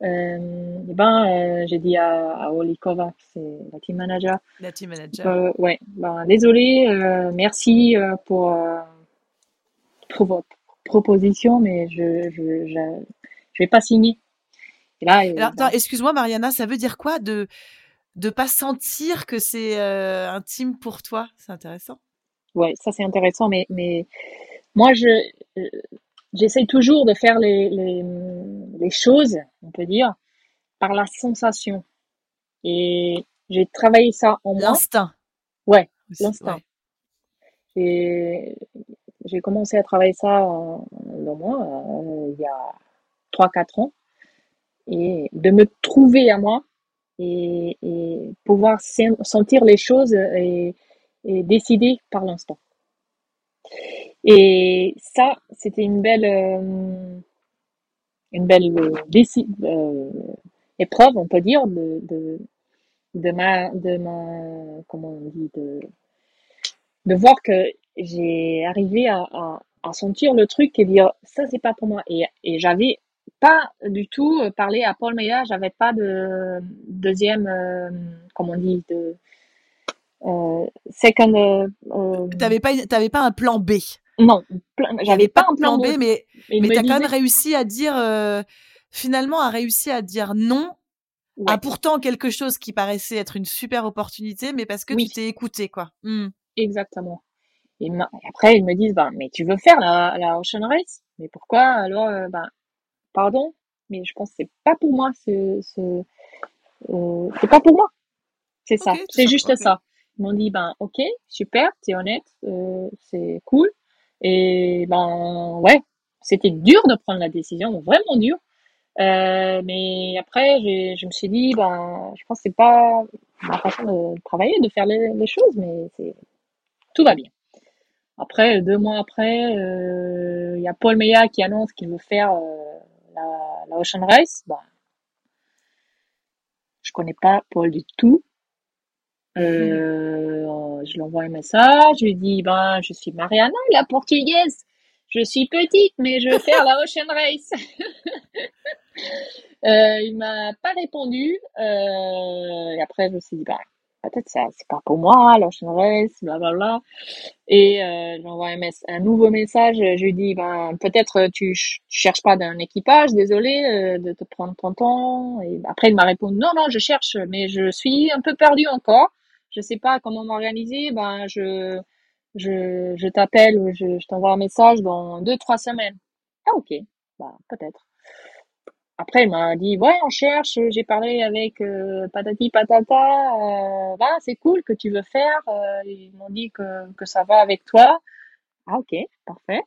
Euh, et ben, euh, j'ai dit à, à Oli Kovac, c'est la team manager. La team manager. Euh, ouais, ben, désolé, euh, merci euh, pour, euh, pour votre proposition, mais je, je, je, je vais pas signer. Et là, Alors, attends, excuse-moi, Mariana, ça veut dire quoi de de pas sentir que c'est un team pour toi? C'est intéressant. Ouais, ça c'est intéressant, mais mais moi je j'essaye toujours de faire les, les, les, choses, on peut dire, par la sensation. Et j'ai travaillé ça en moi. L'instinct. Ouais, l'instinct. Ouais. J'ai commencé à travailler ça dans moi euh, il y a 3-4 ans. Et de me trouver à moi et, et pouvoir sentir les choses et, et décider par l'instant. Et ça, c'était une belle, euh, une belle euh, épreuve, on peut dire, de, de, de ma, de ma, comment on dit, de, de voir que j'ai arrivé à, à, à, sentir le truc et dire ça c'est pas pour moi. Et, et j'avais pas du tout parlé à Paul Meillat, j'avais pas de deuxième, euh, comment on dit, de euh, second. Euh, t'avais pas, t'avais pas un plan B. Non, j'avais pas, un plan, B, mais, mais tu as quand même réussi à dire, euh, finalement, a réussi à dire non ouais. à pourtant quelque chose qui paraissait être une super opportunité, mais parce que Oui. tu t'es écouté, quoi. Hmm. Exactement. Et après, ils me disent, ben, mais tu veux faire la, la Ocean Race? Mais pourquoi? Alors, euh, ben, pardon, mais je pense que c'est pas pour moi, ce, ce, euh, c'est pas pour moi. C'est ça. C'est juste ça. Ils m'ont dit, ben, ok, super, t'es honnête, c'est cool. Et ben, ouais, c'était dur de prendre la décision, vraiment dur. Euh, mais après, je me suis dit, ben, je pense que c'est pas ma façon de travailler, de faire les, les choses, mais tout va bien. Après, deux mois après, euh, il y a Paul Meillat qui annonce qu'il veut faire euh, la, la Ocean Race. Ben, je connais pas Paul du tout. Euh, je lui envoie un message, je lui dis, ben, je suis Mariana, la portugaise. je suis petite, mais je veux faire la Ocean Race. euh, il m'a pas répondu. Euh, et après, je me suis dit, bah, peut-être ça, c'est pas pour moi, l'Ocean Race, blablabla. Et euh, j'envoie un, un, nouveau message. Je lui dis, ben, peut-être tu, ch cherches pas d'un équipage, désolé de te prendre ton temps. Et après, il m'a répondu, non, non, je cherche, mais je suis un peu perdue encore. Je sais pas comment m'organiser. Ben, je je, je t'appelle ou je, t'envoie un message dans deux, trois semaines. Ah, ok. Bah, peut-être. Après, il m'a dit, ouais, on cherche, j'ai parlé avec euh, patati patata, bah, c'est cool que tu veux faire. Euh, ils m'ont dit que, que ça va avec toi. Ah, ok, parfait.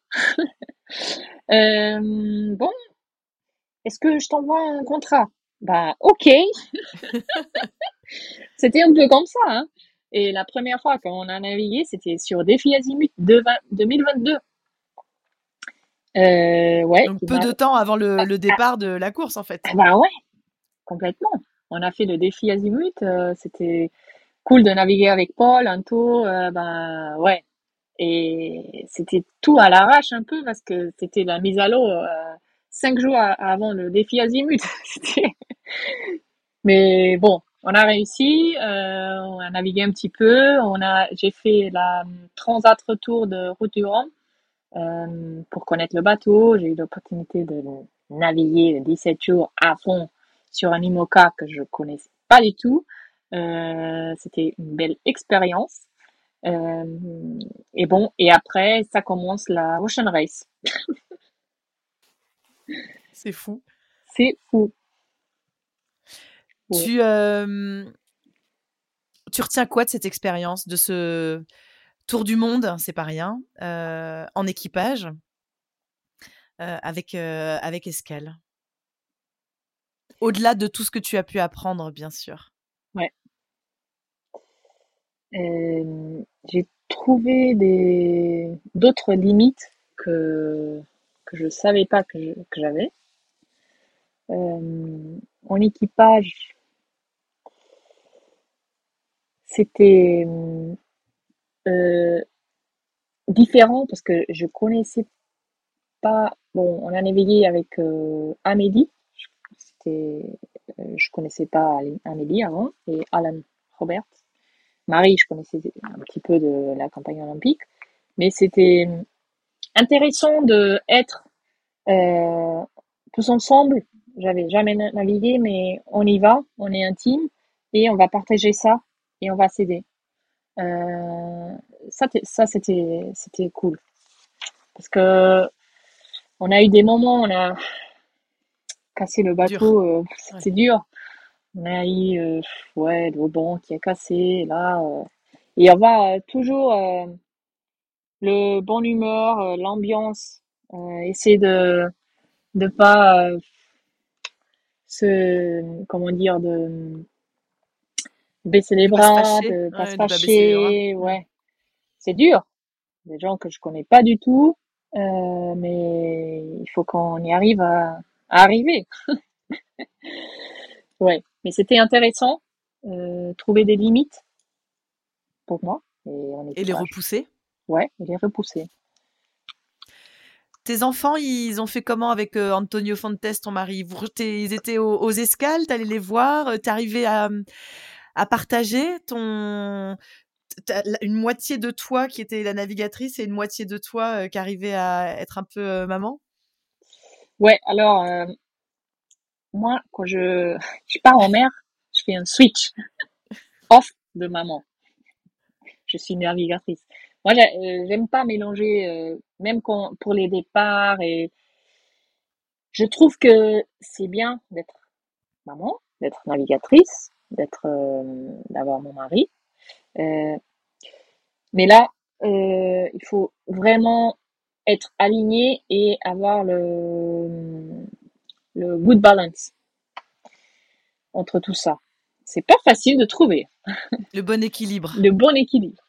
bon, est-ce que je t'envoie un contrat? Bah, ok. C'était un peu comme ça, hein. Et la première fois qu'on a navigué, c'était sur Défi Azimut de 2022. Euh, ouais. Donc peu de temps avant le, le, départ de la course, en fait. Bah ouais, complètement. On a fait le défi Azimut. Euh, c'était cool de naviguer avec Paul, Anto. Euh, ben ouais. Et c'était tout à l'arrache un peu parce que c'était la mise à l'eau euh, cinq jours avant le défi Azimut. Mais bon, on a réussi, euh, on a navigué un petit peu. On a, j'ai fait la transat retour de Route du Rhum euh, pour connaître le bateau. J'ai eu l'opportunité de naviguer 17 jours à fond sur un IMOCA que je connaissais pas du tout. Euh, c'était une belle expérience. Euh, et bon, et après, ça commence la Ocean Race. C'est fou. C'est fou. Tu, tu retiens quoi de cette expérience, de ce tour du monde, c'est pas rien, en équipage, avec, avec Escale? Au-delà de tout ce que tu as pu apprendre, bien sûr. Ouais. j'ai trouvé des d'autres limites que que je savais pas que j'avais. en équipage, c'était euh, différent parce que je connaissais pas. Bon, on a navigué avec euh, Amélie. C'était, euh, je connaissais pas Amélie avant et Alan Robert. Marie, je connaissais un petit peu de la campagne olympique, mais c'était intéressant de être euh, tous ensemble. J'avais jamais navigué, mais on y va, on est intime et on va partager ça et on va s'aider. Euh, ça, ça c'était, c'était cool. Parce que on a eu des moments, on a cassé le bateau, euh, c'est dur. On a eu euh, ouais, le banc qui a cassé, là. Euh, et on va toujours le bon humeur, l'ambiance, essayer de de pas se comment dire de baisser les bras, de pas se fâcher, ouais. C'est dur. Des gens que je connais pas du tout, euh, mais il faut qu'on y arrive à, arriver. ouais, mais c'était intéressant, euh, trouver des limites pour moi. Et, et les repousser? Ouais, et les repousser. Tes enfants, ils ont fait comment avec euh, Antonio Fontes, ton mari? Ils étaient aux, aux escales, t'allais les voir, t'arrivais à, à partager ton une moitié de toi qui était la navigatrice et une moitié de toi qui arrivait à être un peu maman? Ouais, alors moi quand je, je pars en mer, je fais un switch off de maman. Je suis navigatrice. Moi, j'aime pas mélanger, même quand, pour les départs et je trouve que c'est bien d'être maman, d'être navigatrice, d'être, euh, d'avoir mon mari. Euh, mais là, euh, il faut vraiment être aligné et avoir le, le good balance entre tout ça. C'est pas facile de trouver. Le bon équilibre. Le bon équilibre.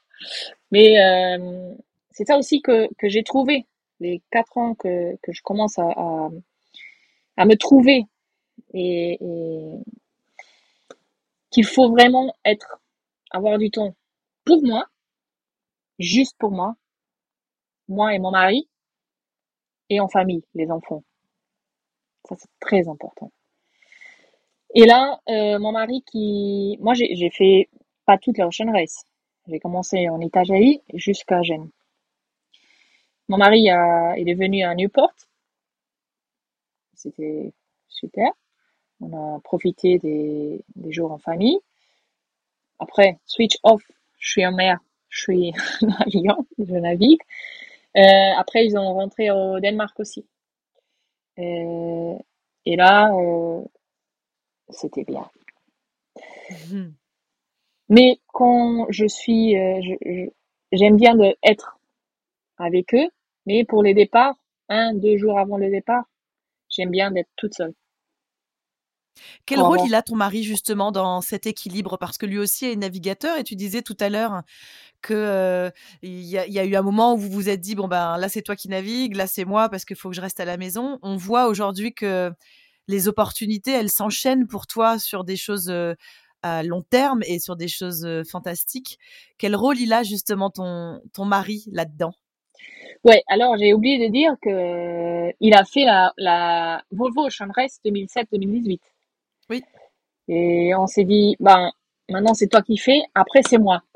Mais euh, c'est ça aussi que, que j'ai trouvé. Les quatre ans que, que je commence à, à, à me trouver et, et, qu'il faut vraiment être, avoir du temps pour moi, juste pour moi, moi et mon mari, et en famille, les enfants. Ça, c'est très important. Et là, euh, mon mari qui... Moi, j'ai fait pas toute la Ocean Race. J'ai commencé en Italie jusqu'à Gênes. Mon mari est venu à Newport. C'était super. On a profité des, des jours en famille. Après, switch off, je suis en mer, je suis navigant, je navigue. Euh, après, ils ont rentré au Danemark aussi. Euh, et là, euh, c'était bien. Mhm. Mais quand je suis, j'aime bien de être avec eux, mais pour les départs, un, deux jours avant le départ, j'aime bien d'être toute seule. Quel rôle il a ton mari justement dans cet équilibre? Parce que lui aussi est navigateur et tu disais tout à l'heure que il y, a eu un moment où vous vous êtes dit bon ben là c'est toi qui navigues, là c'est moi parce qu'il faut que je reste à la maison. On voit aujourd'hui que les opportunités elles s'enchaînent pour toi sur des choses à long terme et sur des choses fantastiques. Quel rôle il a justement ton ton mari là-dedans? Ouais, alors j'ai oublié de dire que il a fait la, la Volvo Ocean Race 2007-2018. Oui. Et on s'est dit, ben, maintenant c'est toi qui fais, après c'est moi.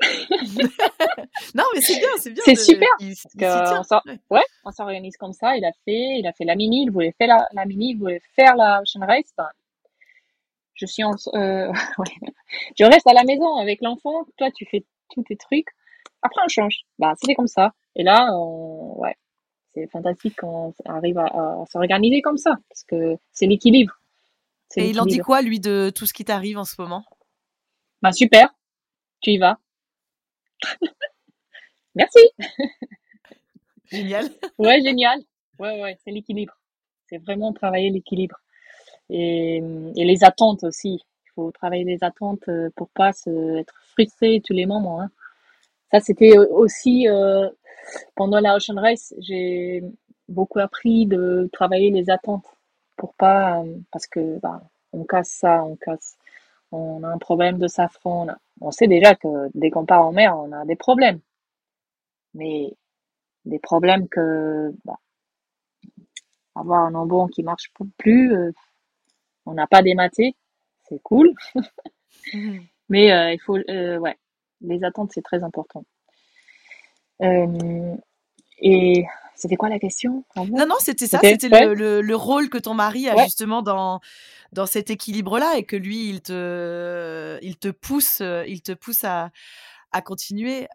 non, mais c'est bien, c'est bien. C'est super. on ouais, on s'organise comme ça. Il a fait, il a fait la mini, il voulait faire la, la mini, il voulait faire la Ocean Race. Ben, je suis en, euh, je reste à la maison avec l'enfant. Toi, tu fais tous tes trucs. Après, on change. Bah, c'était comme ça. Et là, on, ouais, c'est fantastique quand on arrive à, à s'organiser comme ça, parce que c'est l'équilibre. Et il en dit quoi, lui, de tout ce qui t'arrive en ce moment? Bah super, tu y vas. Merci. Génial. ouais, génial. Ouais, ouais, c'est l'équilibre. C'est vraiment travailler l'équilibre. Et, et, les attentes aussi. Il faut travailler les attentes euh, pour pas se, être frustré tous les moments. Hein. Ça, c'était aussi euh, pendant la Ocean Race, j'ai beaucoup appris de travailler les attentes pour pas euh, parce que bah, on casse ça, on casse, on a un problème de safran. On, sait déjà que dès qu'on part en mer, on a des problèmes, mais des problèmes que bah, avoir un embon qui marche plus, euh, on n'a pas dématé, c'est cool, mmh. mais euh, il faut, ouais, les attentes c'est très important. et c'était quoi la question Non, non, c'était ça, c'était le, rôle que ton mari a justement dans, dans cet équilibre-là et que lui, il te, il te pousse, il te pousse à, à continuer.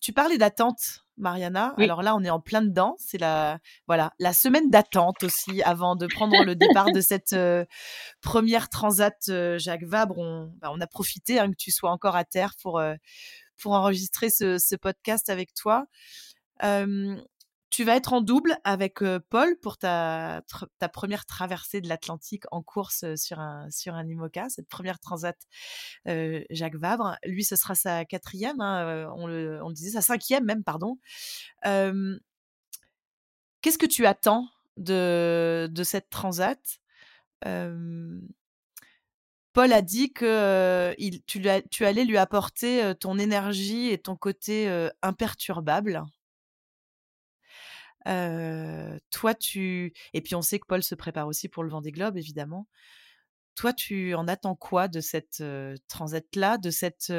tu parlais d'attente, Mariana. Alors là, on est en plein dedans. C'est la, voilà, la semaine d'attente aussi avant de prendre le départ de cette première transat Jacques Vabre. On, bah, on a profité hein, que tu sois encore à terre pour, pour enregistrer ce, ce podcast avec toi. Tu vas être en double avec Paul pour ta, première traversée de l'Atlantique en course sur un, IMOCA, cette première transat Jacques Vabre. Lui, ce sera sa quatrième, hein, on, le, disait sa cinquième même, pardon. Qu'est-ce que tu attends de, cette transat? Paul a dit que tu, allais lui apporter ton énergie et ton côté imperturbable toi, tu et puis on sait que Paul se prépare aussi pour le Vendée Globe, évidemment. Toi, tu en attends quoi de cette transat-là, de cette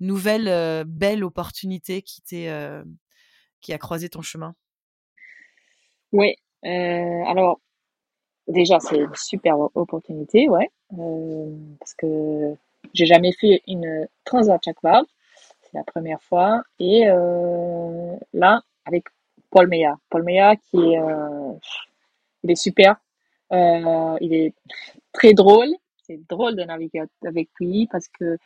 nouvelle belle opportunité qui qui a croisé ton chemin? Oui, alors déjà c'est une super opportunité, ouais, parce que j'ai jamais fait une transat chaque c'est la première fois, et là avec Paul Meya. Paul qui est, euh, il est super. Euh, il est très drôle. C'est drôle de naviguer avec lui parce que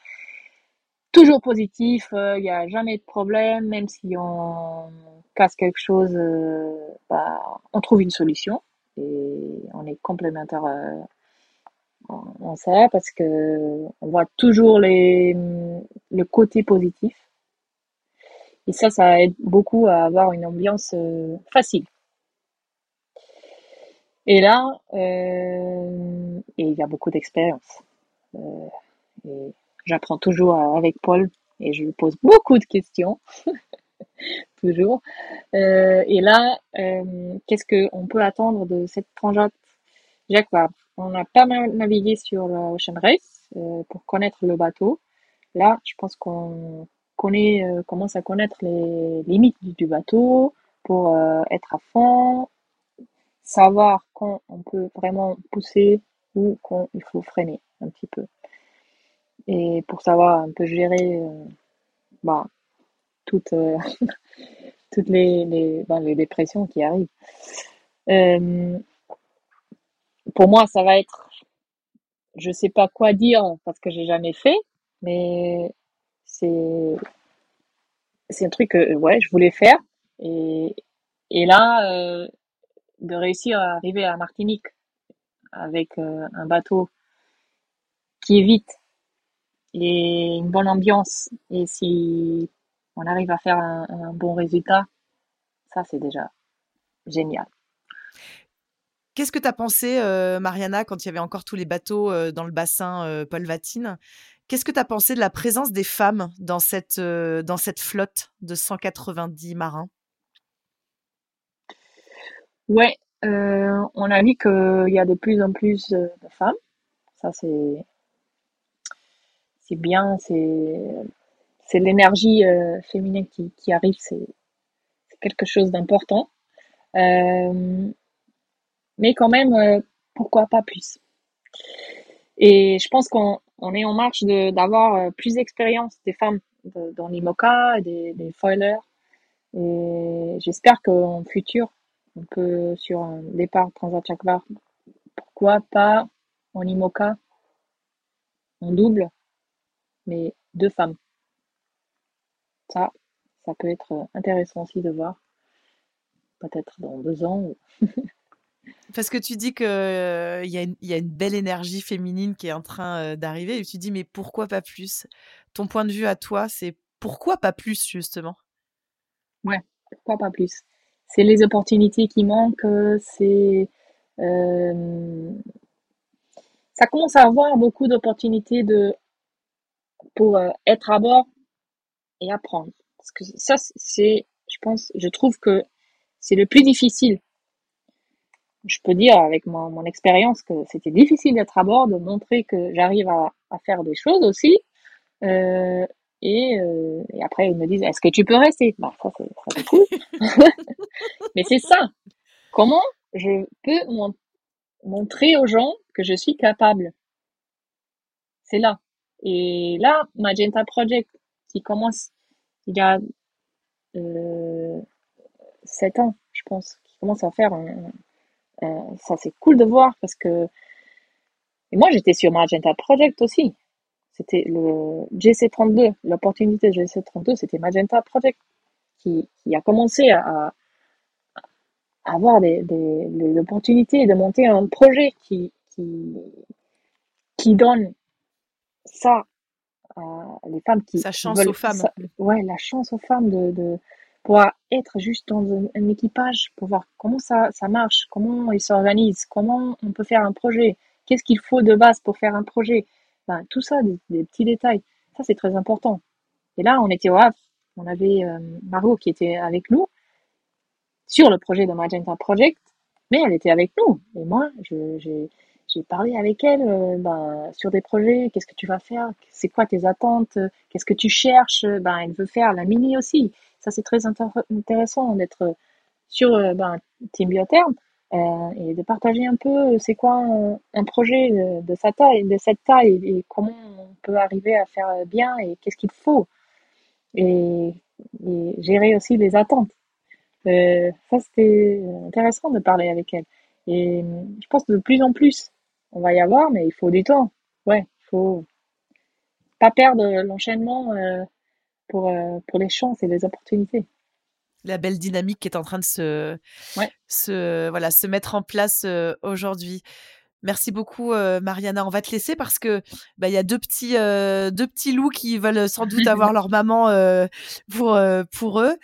toujours positif. Euh, il n'y a jamais de problème, même si on casse quelque chose, bah, on trouve une solution et on est complémentaires en ça parce que on voit toujours le côté positif et ça, ça aide beaucoup à avoir une ambiance euh, facile. Et là, euh, et il y a beaucoup d'expérience. Euh, j'apprends toujours avec Paul et je lui pose beaucoup de questions. toujours. Et là, qu'est-ce qu'on peut attendre de cette transat Jacques On a pas mal navigué sur l'Ocean Race euh, pour connaître le bateau. Là, je pense qu'on connaît, euh, commence à connaître les limites du bateau pour euh, être à fond, savoir quand on peut vraiment pousser ou quand il faut freiner un petit peu. Et pour savoir un peu gérer euh, bah, toutes, toutes les, les, bah, les dépressions qui arrivent. Pour moi, ça va être, je sais pas quoi dire parce que j'ai jamais fait, mais c'est c'est un truc que ouais, je voulais faire et et là euh, de réussir à arriver à Martinique avec euh, un bateau qui est vite et une bonne ambiance et si on arrive à faire un, bon résultat, ça c'est déjà génial. Qu'est-ce que tu as pensé, euh, Mariana, quand il y avait encore tous les bateaux dans le bassin Paul Vatine Qu'est-ce que tu as pensé de la présence des femmes dans cette, euh, dans cette flotte de 190 marins? Ouais, euh, on a vu qu'il y a de plus en plus euh, de femmes. Ça, c'est c'est bien, c'est c'est l'énergie féminine qui, qui arrive, c'est c'est quelque chose d'important. Mais quand même, pourquoi pas plus? Et je pense qu'on on est en marche d'avoir euh, plus d'expérience des femmes dans l'IMOCA, des, des foilers. Et j'espère qu'en futur, on peut, sur un départ Transat Jacques Vabre, pourquoi pas en IMOCA, en double, mais deux femmes. Ça, ça peut être intéressant aussi de voir. Peut-être dans deux ans. Parce que tu dis qu'il il y, a une- belle énergie féminine qui est en train d'arriver et tu dis mais pourquoi pas plus? Ton point de vue à toi, c'est pourquoi pas plus justement? Ouais, pourquoi pas plus? C'est les opportunités qui manquent, c'est ça commence à avoir beaucoup d'opportunités de pour être à bord et apprendre. Parce que ça, c'est, je pense, je trouve que c'est le plus difficile. Je peux dire avec mon, mon expérience que c'était difficile d'être à bord, de montrer que j'arrive à, à faire des choses aussi. Euh, et, euh, et après, ils me disent, est-ce que tu peux rester? Bah, ça, c'est, cool. Mais c'est ça. Comment je peux mon- montrer aux gens que je suis capable? C'est là. Et là, Magenta Project, qui commence il y a euh, 7 ans, je pense, qui commence à faire un, un- ça c'est cool de voir parce que et moi j'étais sur Magenta Project aussi. C'était le GC32, l'opportunité de GC32, c'était Magenta Project qui, qui a commencé à, à avoir des, des, des opportunités de monter un projet qui, qui, qui donne ça à les femmes qui Sa chance veulent aux femmes. ça- ouais, la chance aux femmes de, de pouvoir être juste dans un, équipage, pour voir comment ça, ça marche, comment ils s'organisent, comment on peut faire un projet, qu'est-ce qu'il faut de base pour faire un projet. Ben, tout ça, des, petits détails. Ça, c'est très important. Et là, on était au Havre. On avait euh, Margot qui était avec nous sur le projet de Magenta Project, mais elle était avec nous. Et moi, j'ai j'ai parlé avec elle euh, ben, sur des projets, qu'est-ce que tu vas faire, c'est quoi tes attentes, qu'est-ce que tu cherches? Ben, elle veut faire la mini aussi. Ça, c'est très intér- intéressant d'être sur euh, ben, Team Biotherm euh, et de partager un peu euh, c'est quoi un, projet de, cette taille et comment on peut arriver à faire bien et qu'est-ce qu'il faut. Et, gérer aussi les attentes. Euh, ça, c'était intéressant de parler avec elle. Et euh, je pense que de plus en plus, on va y avoir, mais il faut du temps. Ouais, il faut pas perdre l'enchaînement euh, pour, euh, pour les chances et les opportunités. La belle dynamique qui est en train de se, Ouais. se, voilà, se mettre en place euh, aujourd'hui. Merci beaucoup, euh, Mariana. On va te laisser parce que bah, il y a deux petits, euh, deux petits loups qui veulent sans doute avoir leur maman euh, pour, pour eux.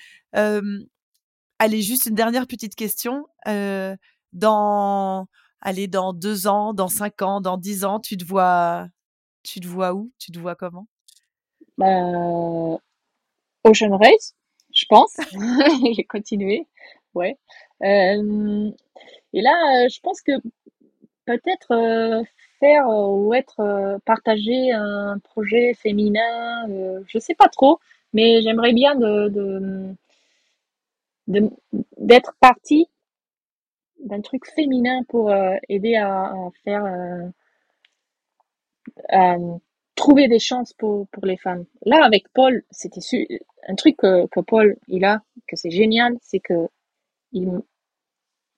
Allez, juste une dernière petite question. Dans, allez, dans deux ans, dans cinq ans, dans dix ans, tu te vois, tu te vois où? Tu te vois comment? Bah, Ocean Race, je pense. J'ai continué. Ouais. Euh, et là, euh, je pense que peut-être euh, faire ou être partager un projet féminin, je sais pas trop, mais j'aimerais bien de d'être partie d'un truc féminin pour aider à, faire trouver des chances pour, pour les femmes. Là, avec Paul, c'était un truc que, que Paul, il a, que c'est génial, c'est que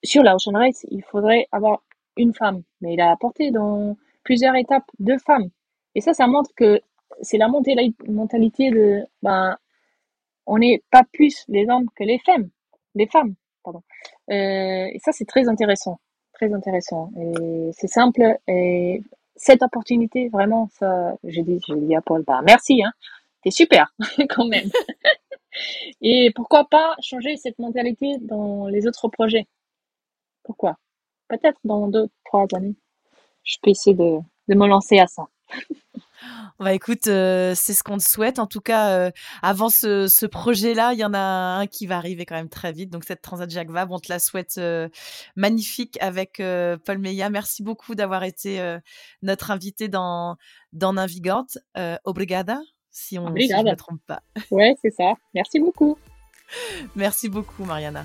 sur la Ocean Race, il faudrait avoir une femme, mais il a apporté dans plusieurs étapes deux femmes. Et ça, ça montre que c'est la mentalité de, ben, on n'est pas plus les hommes que les femmes, les femmes, pardon. Euh, et ça, c'est très intéressant, très intéressant. Et c'est simple et cette opportunité, vraiment, ça, j'ai dit, j'ai dit à Paul, bah, merci, hein, t'es super, quand même. Et pourquoi pas changer cette mentalité dans les autres projets? Pourquoi? Peut-être dans deux, trois années, je peux essayer de, de me lancer à ça. Bah écoute, euh, c'est ce qu'on te souhaite. En tout cas, euh, avant ce, ce projet-là, il y en a un qui va arriver quand même très vite. Donc cette Transat Jacques Vabre, on te la souhaite euh, magnifique avec Paul Meillat. Merci beaucoup d'avoir été notre invité dans, dans Navigante. obrigada, si on si ne me trompe pas. Ouais, c'est ça. Merci beaucoup. Merci beaucoup, Mariana.